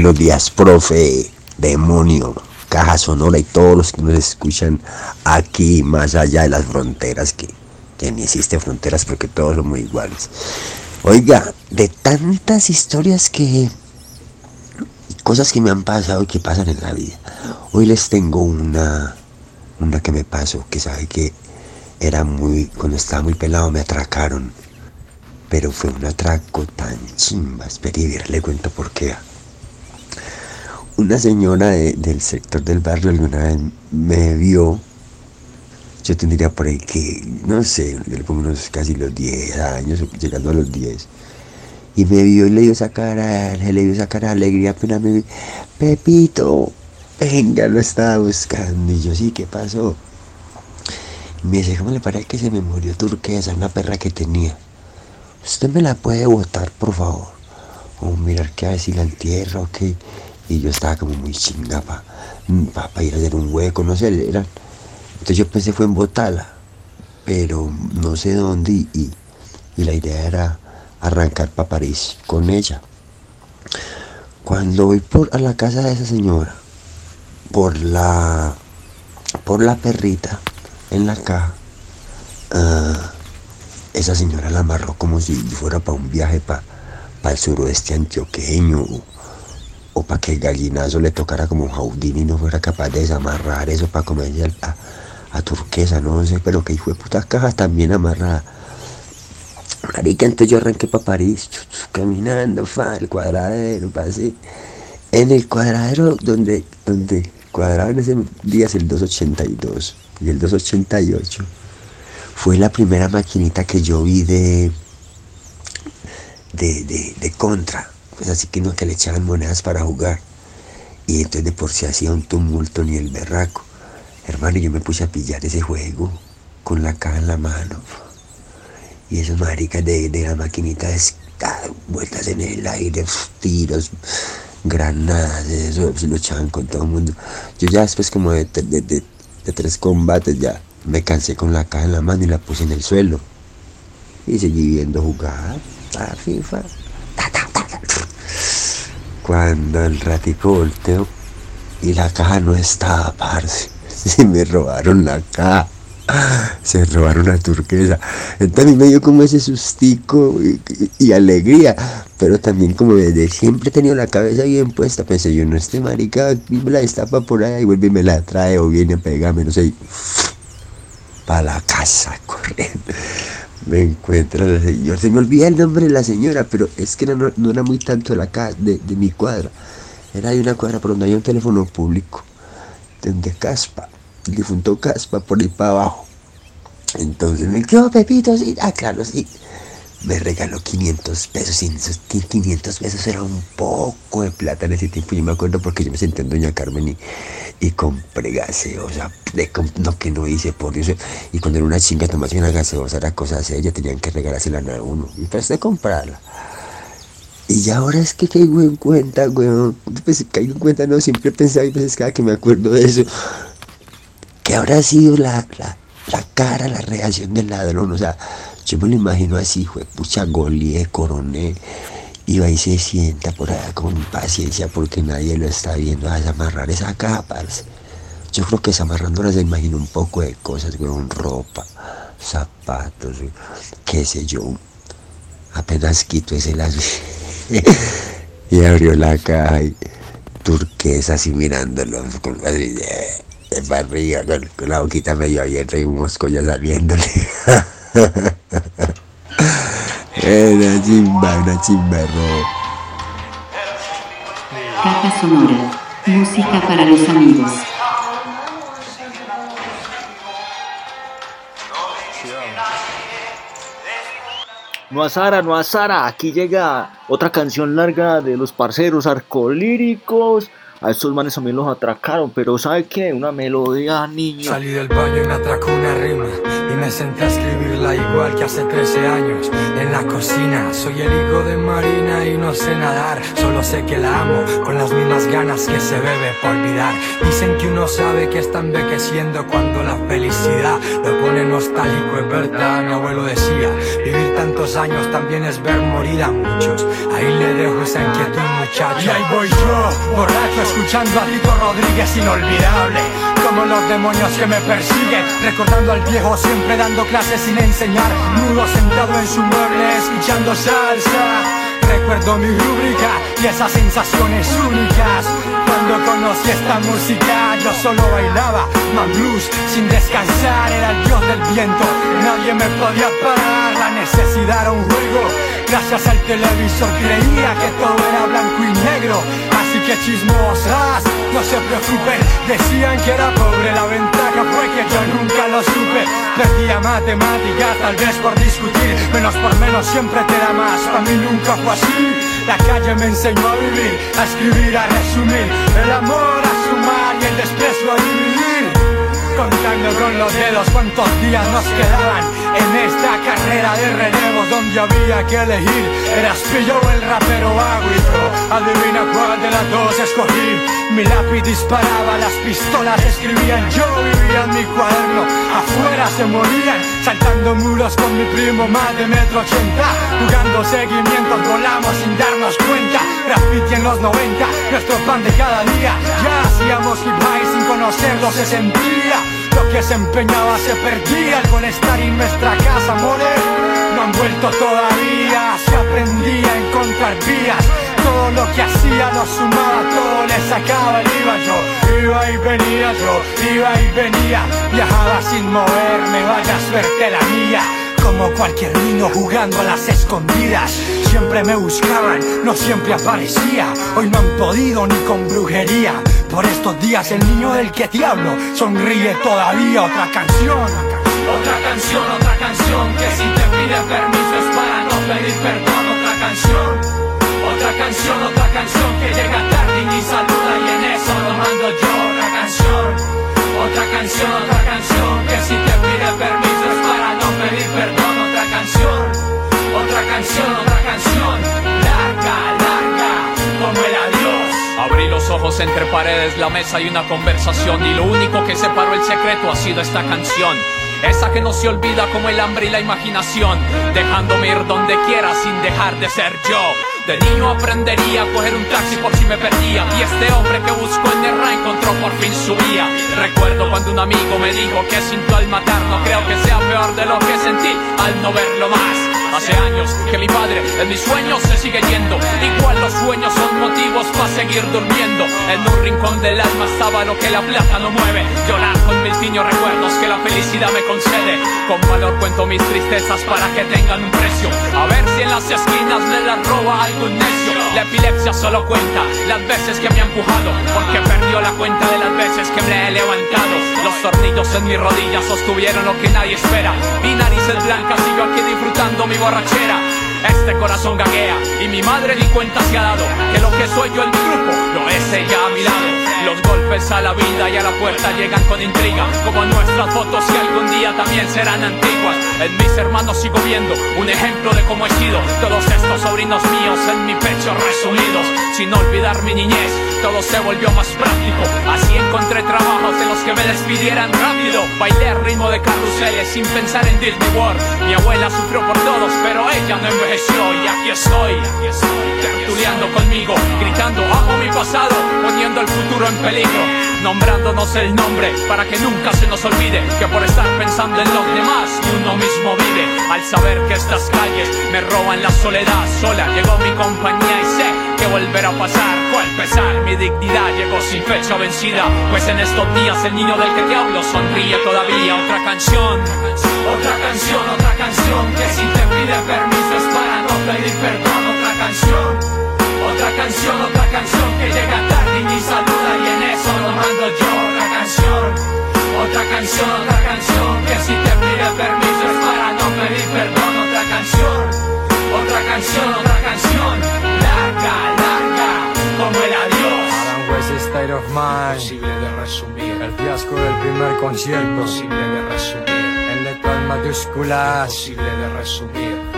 Buenos días, profe, demonio, caja sonora y todos los que nos escuchan aquí, más allá de las fronteras, que, que ni existen fronteras porque todos somos iguales. Oiga, de tantas historias que... cosas que me han pasado y que pasan en la vida. Hoy les tengo una, una que me pasó, que sabe que era muy, cuando estaba muy pelado me atracaron. Pero fue un atraco tan chimba, espere y le cuento por qué. Una señora de- del sector del barrio alguna vez me vio, yo tendría por ahí que, no sé, yo le pongo unos casi los 10 años, llegando a los 10. Y me vio y le dio esa cara, le dio esa cara alegría, apenas me vi, Pepito, venga, lo estaba buscando. Y yo, sí, ¿qué pasó? Me dice, ¿cómo le parece que se me murió turquesa, una perra que tenía? Usted me la puede botar, por favor. O mirar que a si la entierro o qué. Y yo estaba como muy chinga para ir a hacer un hueco, no sé, era. Entonces yo pensé fue en botarla, pero no sé dónde y, y- la idea era arrancar para París con ella. Cuando voy por a la casa de esa señora, por la por la perrita en la caja. Ah, esa señora la amarró como si fuera para un viaje para el suroeste antioqueño o, para que el gallinazo le tocara como jaudín y no fuera capaz de desamarrar eso para comerse a, a, turquesa, no sé, pero que hijo de putas cajas también amarrada. Marica, entonces yo arranqué para París, caminando, fa, el cuadradero, pasé. En el cuadradero donde, donde cuadraba en ese día es el 282 y el 288 fue la primera maquinita que yo vi de, de, de, contra. Pues así que no que le echaban monedas para jugar. Y entonces de por sí hacía un tumulto ni el berraco. Hermano, yo me puse a pillar ese juego con la caja en la mano. Y esos maricas de, la maquinita vueltas en el aire, tiros, granadas, eso se lo echaban con todo el mundo. Yo ya después como de, de tres combates ya me cansé con la caja en la mano y la puse en el suelo. Y seguí viendo jugar a FIFA. Cuando el ratico volteó y la caja no estaba, parce. Se me robaron la caja. Se robaron la turquesa. Entonces me dio como ese sustico y, alegría. Pero también como desde siempre he tenido la cabeza bien puesta. Pensé yo, no este marica, me la destapa por ahí y vuelve y me la trae o viene a pegarme, no sé para la casa corriendo. Me encuentra la señora, se me olvida el nombre de la señora, pero es que no, era muy tanto de, la casa, de, mi cuadra, era de una cuadra por donde hay un teléfono público, donde Caspa, el difunto Caspa, por ahí para abajo. Entonces me quedó Pepito, sí, ah, claro, sí me regaló 500 pesos y esos 500 pesos era un poco de plata en ese tiempo. Yo me acuerdo porque yo me senté en Doña Carmen y, y compré gaseosa, de, no que no hice por Dios. Y cuando era una chinga tomarse una gaseosa era cosa de ella, tenían que regalársela a uno. Y empecé a comprarla. Y ahora es que caigo en cuenta, weón. Pues caigo en cuenta, no, siempre pensaba y veces cada que me acuerdo de eso, que habrá sido la, la, la cara, la reacción del ladrón. O sea, yo me lo imagino así, fue pucha golie, coroné, iba y se sienta por allá con paciencia porque nadie lo está viendo a desamarrar esa capa. Yo creo que desamarrándola se imagina un poco de cosas, con ropa, zapatos, qué sé yo. Apenas quito ese lazo y abrió la caja y turquesa así mirándolo con de, barriga, con, la boquita medio abierta y un mosco ya saliéndole. una chimba, una chimba Caja sonora. Música para los amigos. No a Sara, no a Sara. Aquí llega otra canción larga de los parceros arcolíricos. A estos manes también los atracaron, pero ¿sabe qué? Una melodía, niño. Salí del baño y me atracó una rima. Y me senté a escribirla igual que hace 13 años. En la cocina, soy el hijo de Marina y no sé nadar. Solo sé que la amo, con las mismas ganas que se bebe por olvidar. Dicen que uno sabe que está envejeciendo cuando la felicidad lo pone nostálgico, es verdad. Mi abuelo decía, vivir tantos años también es ver morir a muchos. Ahí le dejo esa inquietud, muchacho. Y ahí voy yo, borracho escuchando a Tito Rodríguez inolvidable Como los demonios que me persiguen Recordando al viejo siempre dando clases sin enseñar Nudo sentado en su mueble escuchando salsa. Recuerdo mi rúbrica y esas sensaciones únicas. Cuando conocí esta música yo solo bailaba Man blues sin descansar Era el dios del viento, nadie me podía parar La necesidad era un juego. Gracias al televisor creía que todo era blanco y negro Así que chismosas, no se preocupen Decían que era pobre, la ventaja fue que yo nunca lo supe. Perdía matemática, tal vez por discutir. Menos por menos siempre te da más, a mí nunca fue así. La calle me enseñó a vivir, a escribir, a resumir. El amor a sumar y el desprecio a dividir. Contando con los dedos cuántos días nos quedaban En esta carrera de relevos donde había que elegir ¿Eras pillo o el rapero águito? Adivina cuál de las dos escogí Mi lápiz disparaba, las pistolas escribían Yo vivía en mi cuaderno, afuera se morían Saltando muros con mi primo más de metro ochenta Jugando seguimientos, volamos sin darnos cuenta Graffiti en los 90, nuestro pan de cada día Ya hacíamos hip conocerlo se sentía. Lo que se empeñaba se perdía. El bienestar y nuestra casa, more. No han vuelto todavía. Se aprendía a encontrar vías. Todo lo que hacía lo sumaba, todo le sacaba, iba yo. Iba y venía yo, iba y venía. Viajaba sin moverme, vaya suerte la mía. Como cualquier niño jugando a las escondidas. Siempre me buscaban, no siempre aparecía. Hoy no han podido ni con brujería. Por estos días el niño del que te hablo sonríe todavía. Otra canción. Otra canción, otra canción que si te pide permiso es para no pedir perdón. Otra canción, otra canción, otra canción que llega tarde y ni saluda y en eso lo mando yo. Otra canción, otra canción, otra canción que si te pide permiso es para no pedir perdón. Otra canción, otra canción, otra canción, ojos entre paredes, la mesa y una conversación y lo único que separó el secreto ha sido esta canción. Esa que no se olvida como el hambre y la imaginación, dejándome ir donde quiera sin dejar de ser yo. De niño aprendería a coger un taxi por si me perdía Y este hombre que buscó en Erra encontró por fin su vía Recuerdo cuando un amigo me dijo que sintió al matar No creo que sea de lo que sentí al no verlo más. Hace años que mi padre en mis sueños se sigue yendo. Igual los sueños son motivos para seguir durmiendo. En un rincón del alma estaba lo que la plata no mueve. Llorar con mil tiños recuerdos que la felicidad me concede. Con valor cuento mis tristezas para que tengan un precio. A ver si en las esquinas me las roba algún necio. La epilepsia solo cuenta las veces que me ha empujado Porque perdió la cuenta de las veces que me he levantado. Los tornillos en mis rodillas sostuvieron lo que nadie espera Vi narices blancas y yo aquí disfrutando mi borrachera. Este corazón gaguea y mi madre ni cuenta se ha dado que lo que soy yo mi grupo lo es ella a mi lado. Los golpes a la vida y a la puerta llegan con intriga, como nuestras fotos y algún día también serán antiguas. En mis hermanos sigo viendo un ejemplo de cómo he sido. Todos estos sobrinos míos en mi pecho resumidos, sin olvidar mi niñez. Todo se volvió más práctico, así encontré trabajos de los que me despidieran rápido. Bailé al ritmo de carruseles sin pensar en Disney World. Mi abuela sufrió por todos, pero ella no envejeció y aquí estoy, tertuleando conmigo, gritando amo mi pasado, poniendo el futuro en peligro, nombrándonos el nombre para que nunca se nos olvide que por estar pensando en los demás y uno mismo vive. Al saber que estas calles me roban la soledad, sola llegó mi compañía y sé que volverá a pasar. Cual pesar, mi dignidad llegó sin fecha vencida, pues en estos días el niño del que te hablo sonríe todavía. Otra canción, otra canción, otra canción que si te pide permiso es para no pedir perdón. Otra canción, otra canción, otra canción que llega tarde y ni saluda y en eso lo mando yo. Otra canción, otra canción, otra canción que si te pide permiso es para no pedir perdón. Otra canción, otra canción, otra canción, larga, larga, como el adiós. State of Mind. Imposible de resumir. El fiasco del primer concierto. Imposible de resumir. En letras mayúsculas. Imposible de resumir.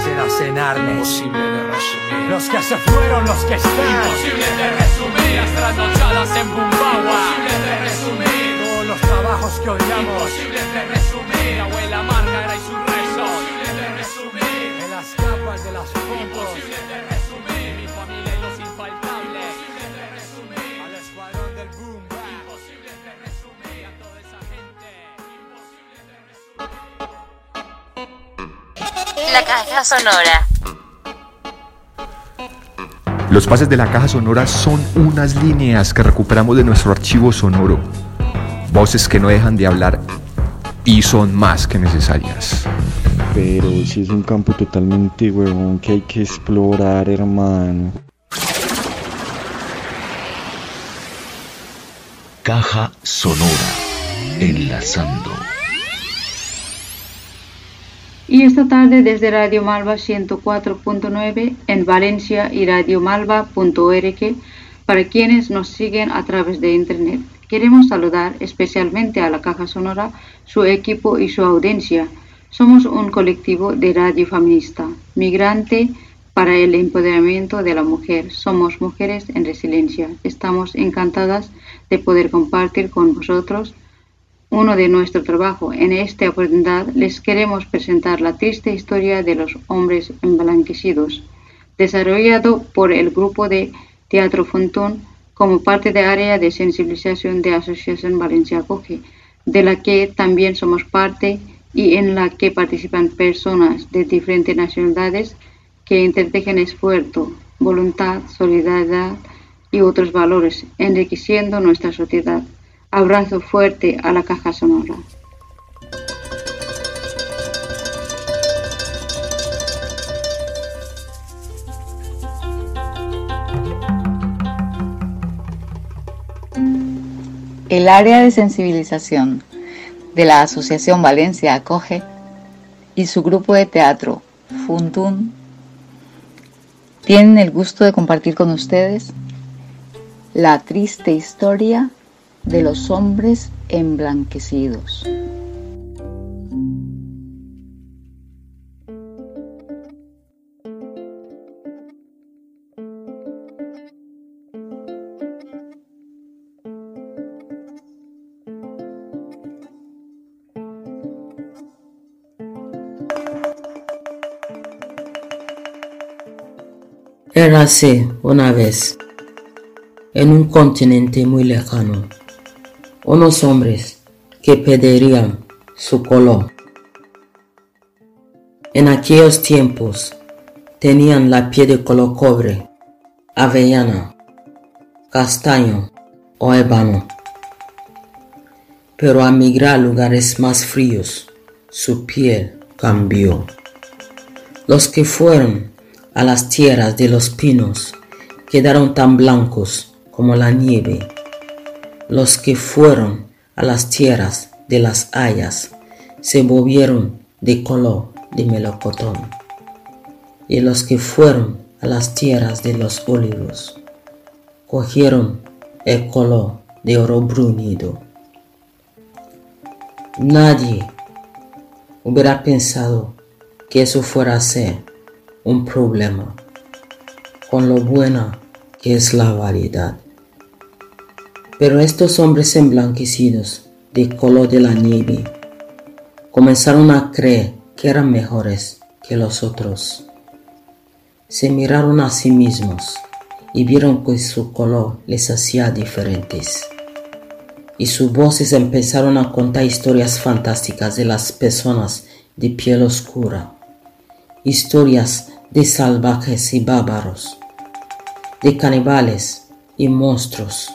Las borracheras en arnes. Imposible de resumir. Los que se fueron, los que están. Imposible de resumir. las trasnochadas en Bumbagua. Imposible de resumir. Todos los trabajos que odiamos. Imposible de resumir. Mi abuela Márgara y sus rezos. Imposible de resumir. En las capas de las fotos. Imposible de resumir. La caja sonora. Los pases de la caja sonora son unas líneas que recuperamos de nuestro archivo sonoro. Voces que no dejan de hablar y son más que necesarias. Pero si es un campo totalmente huevón que hay que explorar, hermano. Caja sonora. Enlazando. Y esta tarde desde Radio Malva 104.9 en Valencia y radiomalva.org para quienes nos siguen a través de Internet. Queremos saludar especialmente a la Caja Sonora, su equipo y su audiencia. Somos un colectivo de radio feminista, migrante para el empoderamiento de la mujer. Somos mujeres en resiliencia. Estamos encantadas de poder compartir con vosotros uno de nuestro trabajo. En esta oportunidad les queremos presentar la triste historia de los hombres emblanquecidos, desarrollado por el grupo de Teatro Fontón como parte de área de sensibilización de Asociación Valencia Coge, de la que también somos parte y en la que participan personas de diferentes nacionalidades que intertejen esfuerzo, voluntad, solidaridad y otros valores, enriqueciendo nuestra sociedad. Abrazo fuerte a la caja sonora. El área de sensibilización de la Asociación Valencia Acoge y su grupo de teatro Funtun tienen el gusto de compartir con ustedes la triste historia de los hombres emblanquecidos. Érase una vez, en un continente muy lejano, unos hombres que perderían su color. En aquellos tiempos tenían la piel de color cobre, avellana, castaño o ébano. Pero al migrar a lugares más fríos, su piel cambió. Los que fueron a las tierras de los pinos quedaron tan blancos como la nieve. Los que fueron a las tierras de las hayas se volvieron de color de melocotón. Y los que fueron a las tierras de los olivos cogieron el color de oro brunido. Nadie hubiera pensado que eso fuera a ser un problema con lo buena que es la variedad. Pero estos hombres emblanquecidos de color de la nieve comenzaron a creer que eran mejores que los otros. Se miraron a sí mismos y vieron que su color les hacía diferentes. Y sus voces empezaron a contar historias fantásticas de las personas de piel oscura historias de salvajes y bárbaros, de caníbales y monstruos,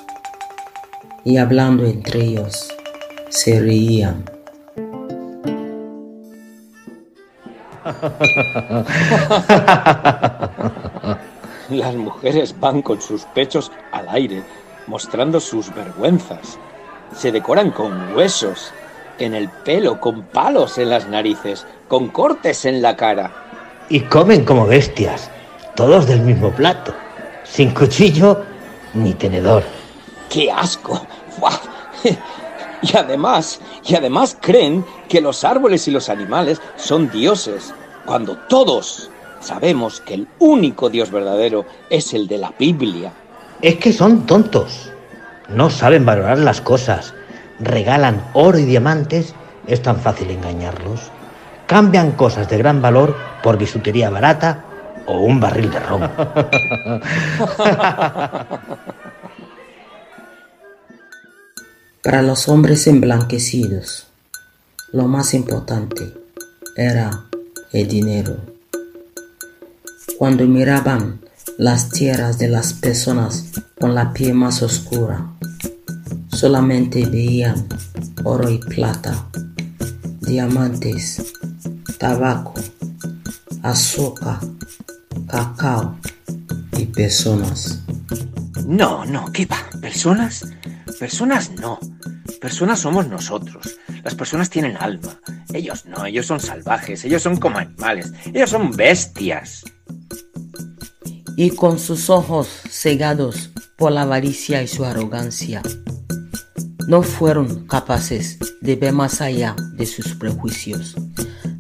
y hablando entre ellos, se reían. Las mujeres van con sus pechos al aire, mostrando sus vergüenzas. Se decoran con huesos, en el pelo, con palos en las narices, con cortes en la cara y comen como bestias, todos del mismo plato, sin cuchillo ni tenedor. ¡Qué asco! Y además, y además creen que los árboles y los animales son dioses, cuando todos sabemos que el único Dios verdadero es el de la Biblia. Es que son tontos, no saben valorar las cosas, regalan oro y diamantes, es tan fácil engañarlos. Cambian cosas de gran valor por bisutería barata o un barril de ron. Para los hombres emblanquecidos, lo más importante era el dinero. Cuando miraban las tierras de las personas con la piel más oscura, solamente veían oro y plata, diamantes tabaco, azúcar, cacao y personas. No, no, ¿qué va? ¿Personas? Personas no. Personas somos nosotros. Las personas tienen alma. Ellos no, ellos son salvajes, ellos son como animales, ellos son bestias. Y con sus ojos cegados por la avaricia y su arrogancia, no fueron capaces de ver más allá de sus prejuicios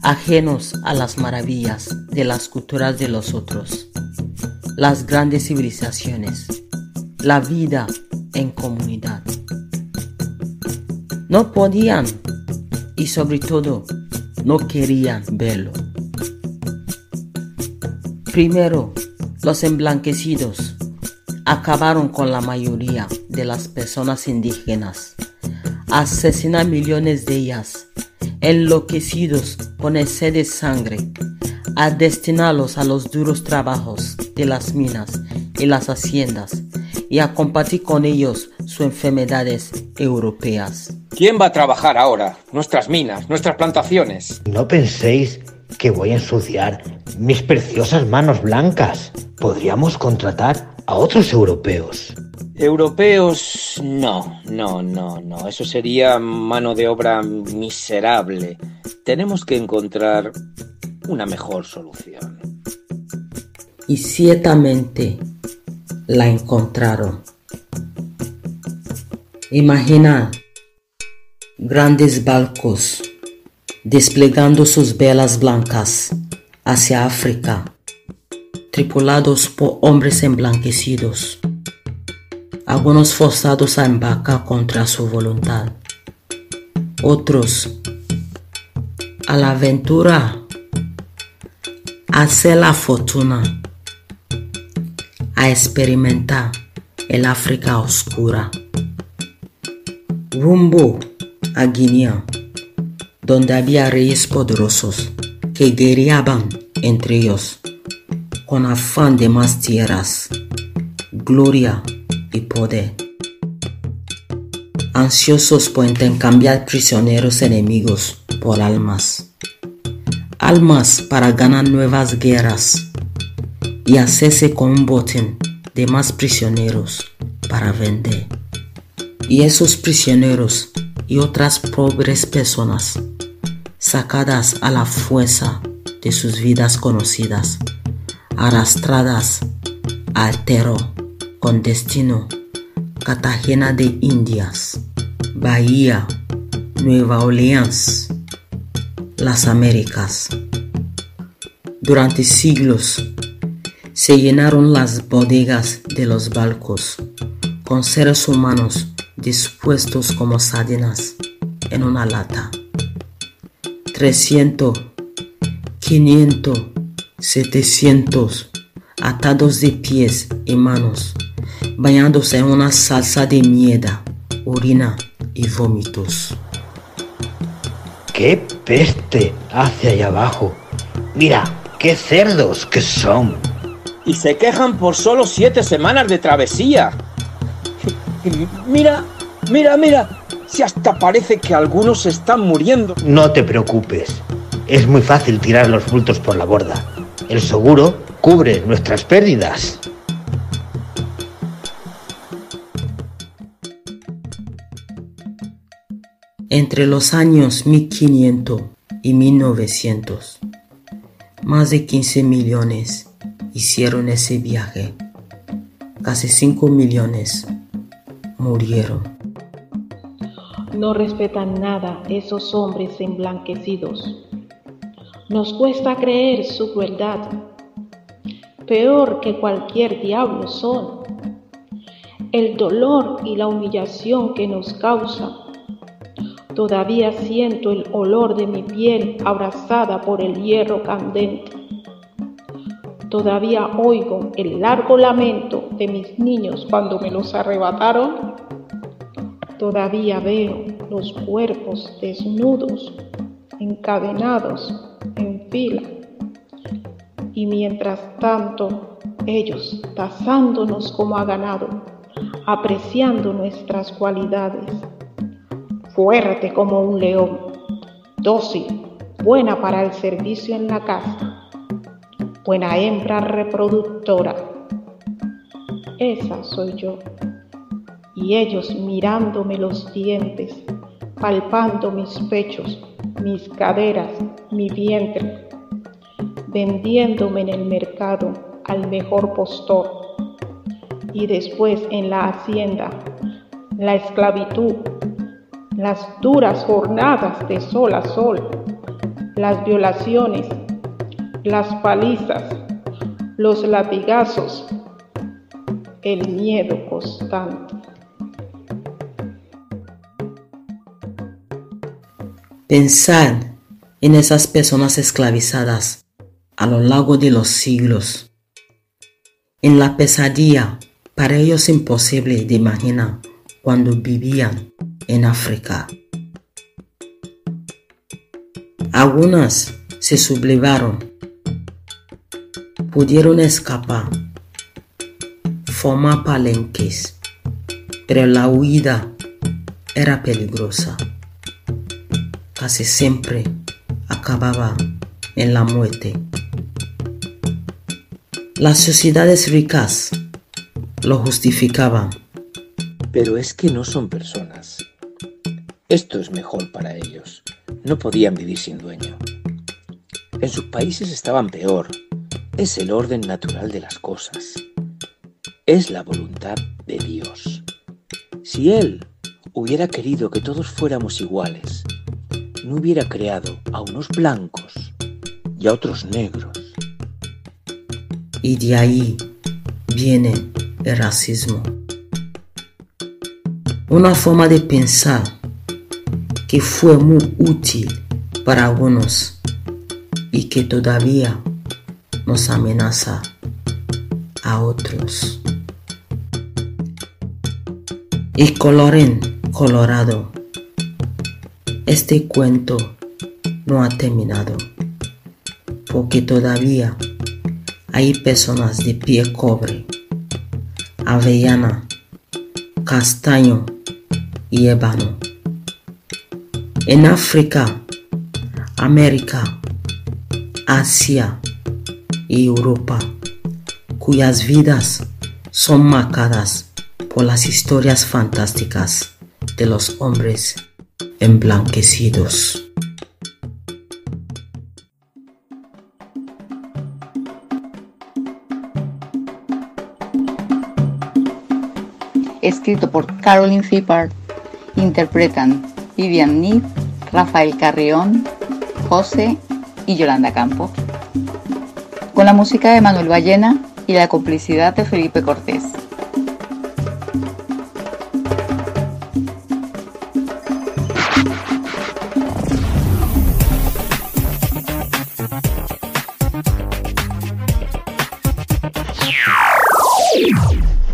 ajenos a las maravillas de las culturas de los otros, las grandes civilizaciones, la vida en comunidad. No podían y sobre todo no querían verlo. Primero, los emblanquecidos acabaron con la mayoría de las personas indígenas, asesinan millones de ellas, enloquecidos con el sed de sangre, a destinarlos a los duros trabajos de las minas y las haciendas y a compartir con ellos sus enfermedades europeas. ¿Quién va a trabajar ahora? Nuestras minas, nuestras plantaciones. No penséis que voy a ensuciar mis preciosas manos blancas. Podríamos contratar a otros europeos. Europeos, no, no, no, no. Eso sería mano de obra miserable. Tenemos que encontrar una mejor solución. Y ciertamente la encontraron. Imagina grandes barcos desplegando sus velas blancas hacia África, tripulados por hombres emblanquecidos, algunos forzados a embarcar contra su voluntad, otros a la aventura, a hacer la fortuna, experimentar el África oscura, rumbo a Guinea donde había reyes poderosos que guerreaban entre ellos con afán de más tierras, gloria y poder. Ansiosos por intercambiar prisioneros enemigos por almas. Almas para ganar nuevas guerras y hacerse con un botín de más prisioneros para vender. Y esos prisioneros y otras pobres personas sacadas a la fuerza de sus vidas conocidas, arrastradas al terror con destino Cartagena de Indias, Bahía, Nueva Orleans, las Américas. Durante siglos se llenaron las bodegas de los barcos con seres humanos dispuestos como sardinas en una lata. 300, 500, 700, atados de pies y manos, bañándose en una salsa de mierda, orina y vómitos. ¡Qué peste hace allá abajo! Mira, qué cerdos que son. Y se quejan por solo siete semanas de travesía. Mira, mira, mira, si hasta parece que algunos están muriendo. No te preocupes. Es muy fácil tirar los bultos por la borda. El seguro cubre nuestras pérdidas. Entre los años 1500 y 1900, más de 15 millones hicieron ese viaje. Casi 5 millones murieron. No respetan nada esos hombres emblanquecidos. Nos cuesta creer su crueldad. Peor que cualquier diablo son. El dolor y la humillación que nos causa. Todavía siento el olor de mi piel abrazada por el hierro candente. Todavía oigo el largo lamento de mis niños cuando me los arrebataron Todavía veo los cuerpos desnudos, encadenados en fila. Y mientras tanto, ellos tasándonos como a ganado, apreciando nuestras cualidades. Fuerte como un león, dócil, buena para el servicio en la casa, buena hembra reproductora. Esa soy yo y ellos mirándome los dientes, palpando mis pechos, mis caderas, mi vientre, vendiéndome en el mercado al mejor postor y después en la hacienda, la esclavitud, las duras jornadas de sol a sol, las violaciones, las palizas, los latigazos, el miedo constante. Pensad en esas personas esclavizadas a lo largo de los siglos, en la pesadilla Para ellos imposible de imaginar cuando vivían en África. Algunas se sublevaron, pudieron escapar, formar palenques, pero la huida era peligrosa. Casi siempre acababa en la muerte. Las sociedades ricas lo justificaban. Pero es que no son personas. Esto es mejor para ellos. No podían vivir sin dueño. En sus países estaban peor. Es el orden natural de las cosas. Es la voluntad de Dios. Si Él hubiera querido que todos fuéramos iguales, no hubiera creado a unos blancos y a otros negros. Y de ahí viene el racismo. Una forma de pensar que fue muy útil para algunos y que todavía nos amenaza a otros. Y colorín colorado, este cuento no ha terminado, porque todavía hay personas de pie cobre, avellana, castaño y ébano. En África, América, Asia Europa, cuyas vidas son marcadas por las historias fantásticas de los hombres emblanquecidos. escrito por Caroline Fippard, interpretan Vivian Need, Rafael Carrión, José y Yolanda Campo. Con la música de Manuel Ballena y la complicidad de Felipe Cortés.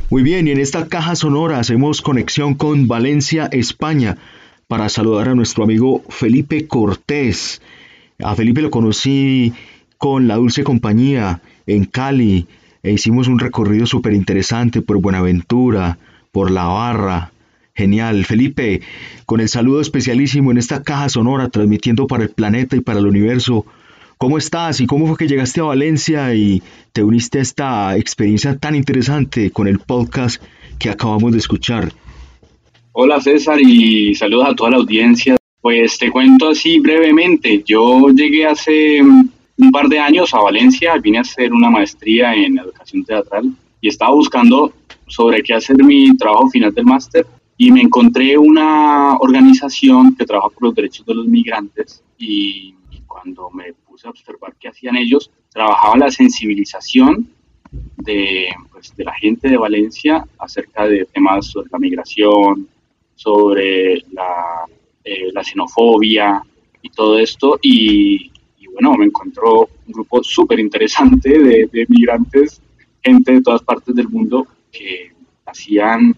Muy bien, y en esta caja sonora hacemos conexión con Valencia, España, para saludar a nuestro amigo Felipe Cortés. A Felipe lo conocí con la Dulce Compañía en Cali e hicimos un recorrido súper interesante por Buenaventura, por La Barra. Genial, Felipe, con el saludo especialísimo en esta caja sonora transmitiendo para el planeta y para el universo ¿Cómo estás y cómo fue que llegaste a Valencia y te uniste a esta experiencia tan interesante con el podcast que acabamos de escuchar? Hola César y saludos a toda la audiencia. Pues te cuento así brevemente. Yo llegué hace un par de años a Valencia, vine a hacer una maestría en educación teatral y estaba buscando sobre qué hacer mi trabajo final del máster y me encontré una organización que trabaja por los derechos de los migrantes y cuando me puse a observar qué hacían ellos, trabajaban la sensibilización de, pues, de la gente de Valencia acerca de temas sobre la migración, sobre la, eh, la xenofobia y todo esto. Y, bueno, me encontró un grupo súper interesante de, de, migrantes, gente de todas partes del mundo que hacían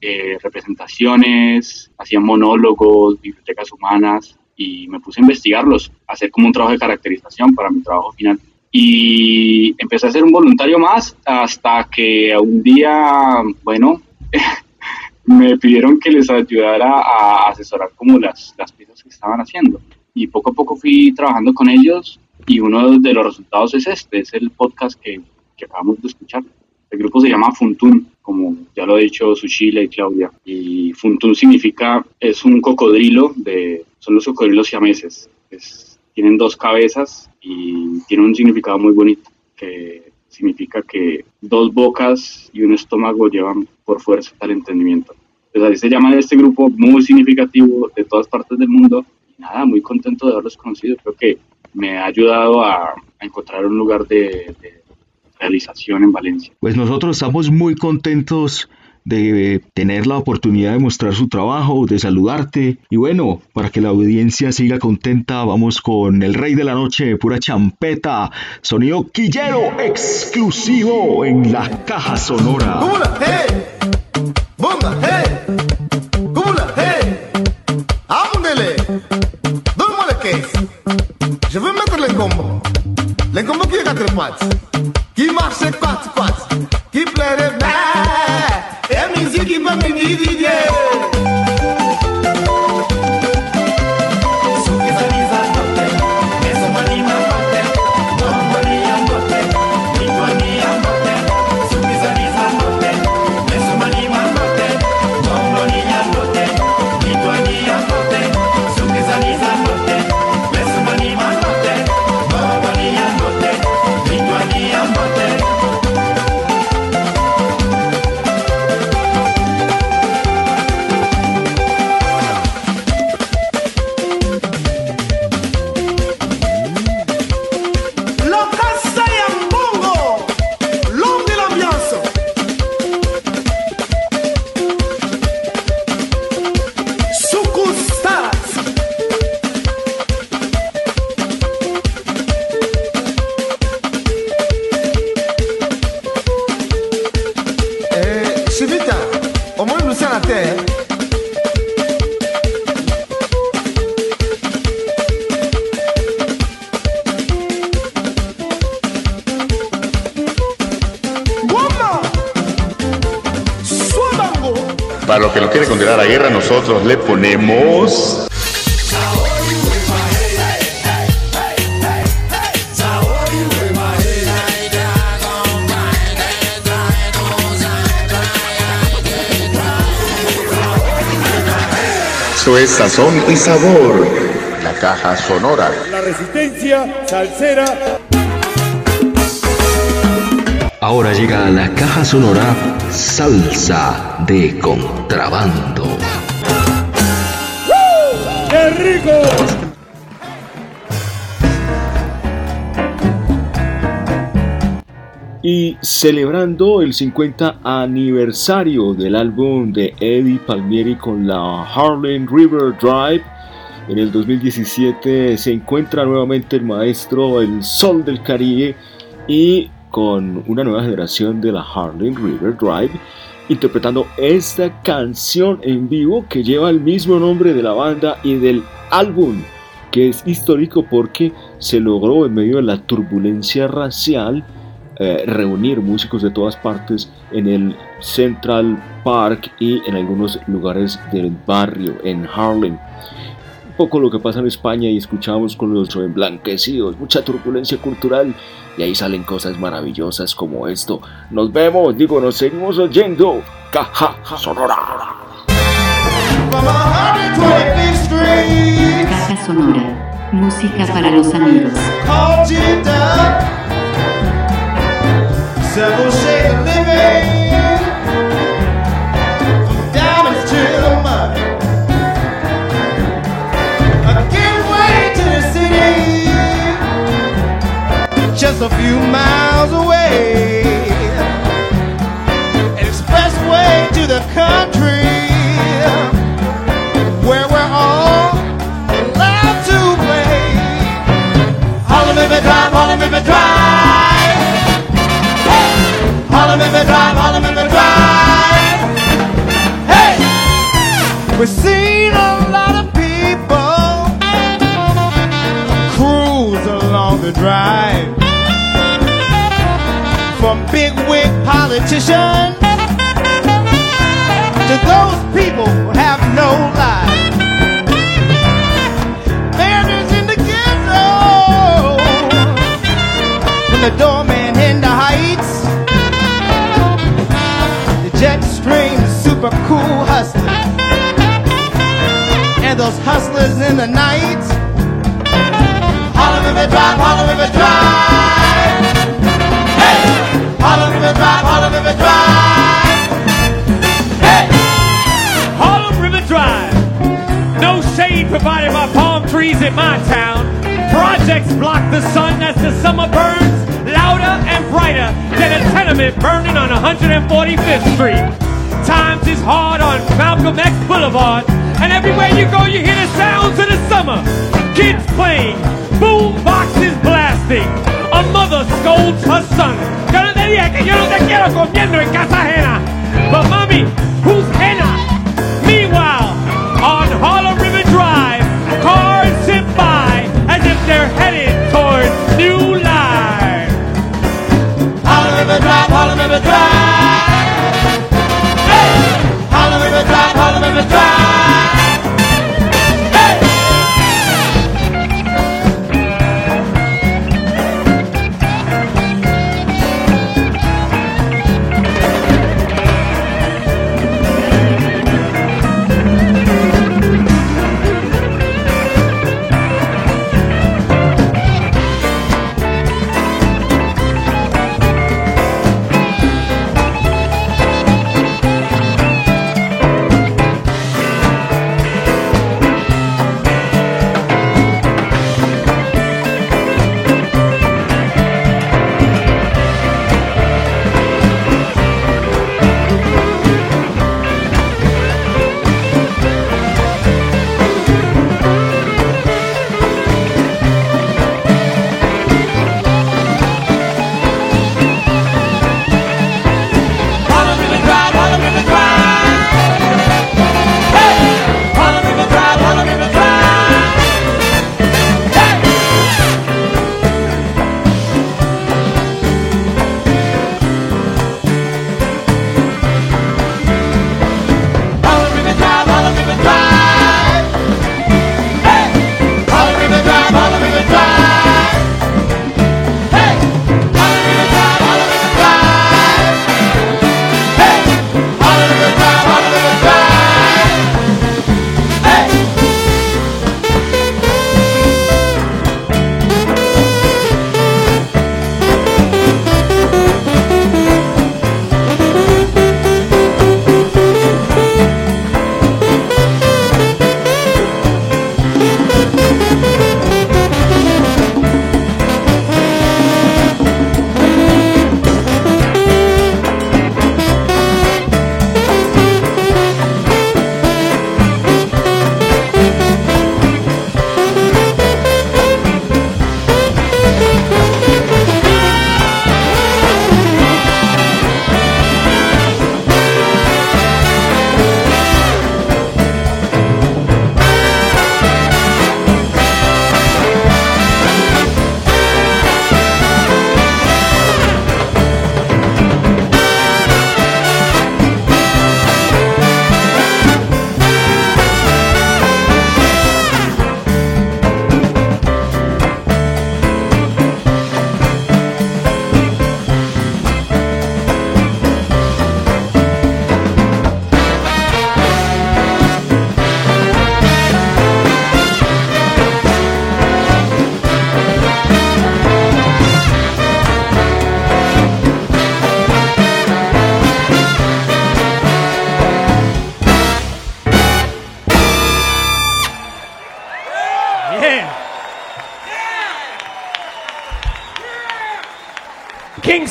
eh, representaciones, hacían monólogos, bibliotecas humanas, y me puse a investigarlos, a hacer como un trabajo de caracterización para mi trabajo final. Y empecé a ser un voluntario más hasta que un día, bueno, me pidieron que les ayudara a asesorar como las, las piezas que estaban haciendo. Y poco a poco fui trabajando con ellos y uno de los resultados es este, es el podcast que, que acabamos de escuchar. El grupo se llama Funtun, como ya lo ha dicho Sushila y Claudia. Y Funtun significa, es un cocodrilo de son los cocodrilos siameses. tienen dos cabezas y tiene un significado muy bonito, que significa que dos bocas y un estómago llevan por fuerza tal entendimiento. Pues así se llama este grupo muy significativo de todas partes del mundo. Nada, muy contento de haberlos conocido. Creo que me ha ayudado a, encontrar un lugar de, de realización en Valencia. Pues nosotros estamos muy contentos de tener la oportunidad de mostrar su trabajo, de saludarte. Y bueno, para que la audiencia siga contenta, vamos con el rey de la noche, pura champeta, sonido quillero exclusivo en la caja sonora. hey, bonga, hey, Lecombo. Lecombo qui est quatre pattes, qui marche quatre pattes, qui plairait que no quieren condenar la guerra, nosotros le ponemos. Esto es sazón y sabor. La caja sonora. La resistencia salsera. Ahora llega a la caja sonora Salsa de Contrabando. ¡Qué rico! Y celebrando el 50 aniversario del álbum de Eddie Palmieri con la Harlem River Drive, en el 2017 se encuentra nuevamente el maestro El Sol del Caribe y con una nueva generación de la Harlem River Drive interpretando esta canción en vivo que lleva el mismo nombre de la banda y del álbum que es histórico porque se logró en medio de la turbulencia racial eh, reunir músicos de todas partes en el Central Park y en algunos lugares del barrio en Harlem. Poco lo que pasa en España y escuchamos con los emblanquecidos, mucha turbulencia cultural y ahí salen cosas maravillosas como esto. Nos vemos, digo, nos seguimos oyendo. Caja Sonora. Caja sonora. Música para los amigos. Several shades of living. Just a few miles away. Expressway to the country. Where we're all allowed to play. Harlem River Drive, Harlem River Drive. Hey! Harlem River Drive, Harlem River Drive. Hey! We've seen a lot of people cruise along the drive. Wig politicians to those people who have no life. Bandits in the ghetto. From the doorman in the heights. The jet stream super cool hustlers. And those hustlers in the night. Harlem River Drive, Harlem River Drive. Harlem River Drive, Harlem River Drive. Hey! Harlem River Drive. No shade provided by palm trees in my town. Projects block the sun as the summer burns louder and brighter than a tenement burning on 145th Street. times is hard on Malcolm X Boulevard. And everywhere you go, you hear the sounds of the summer. Kids playing, boom boxes blasting. A mother scolds her son. Dije que yo no te quiero comiendo en casa ajena. But mommy, who's henna? Meanwhile, on Harlem River Drive, cars zip by as if they're headed toward new life. Harlem River Drive, Harlem River Drive. Hey! Harlem River Drive, Harlem River Drive.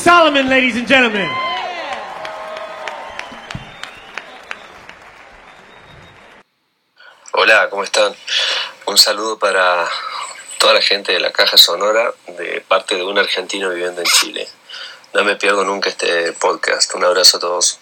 Solomon, ladies and gentlemen. Hola, ¿cómo están? Un saludo para toda la gente de la Caja Sonora de parte de un argentino viviendo en Chile. No me pierdo nunca este podcast. Un abrazo a todos.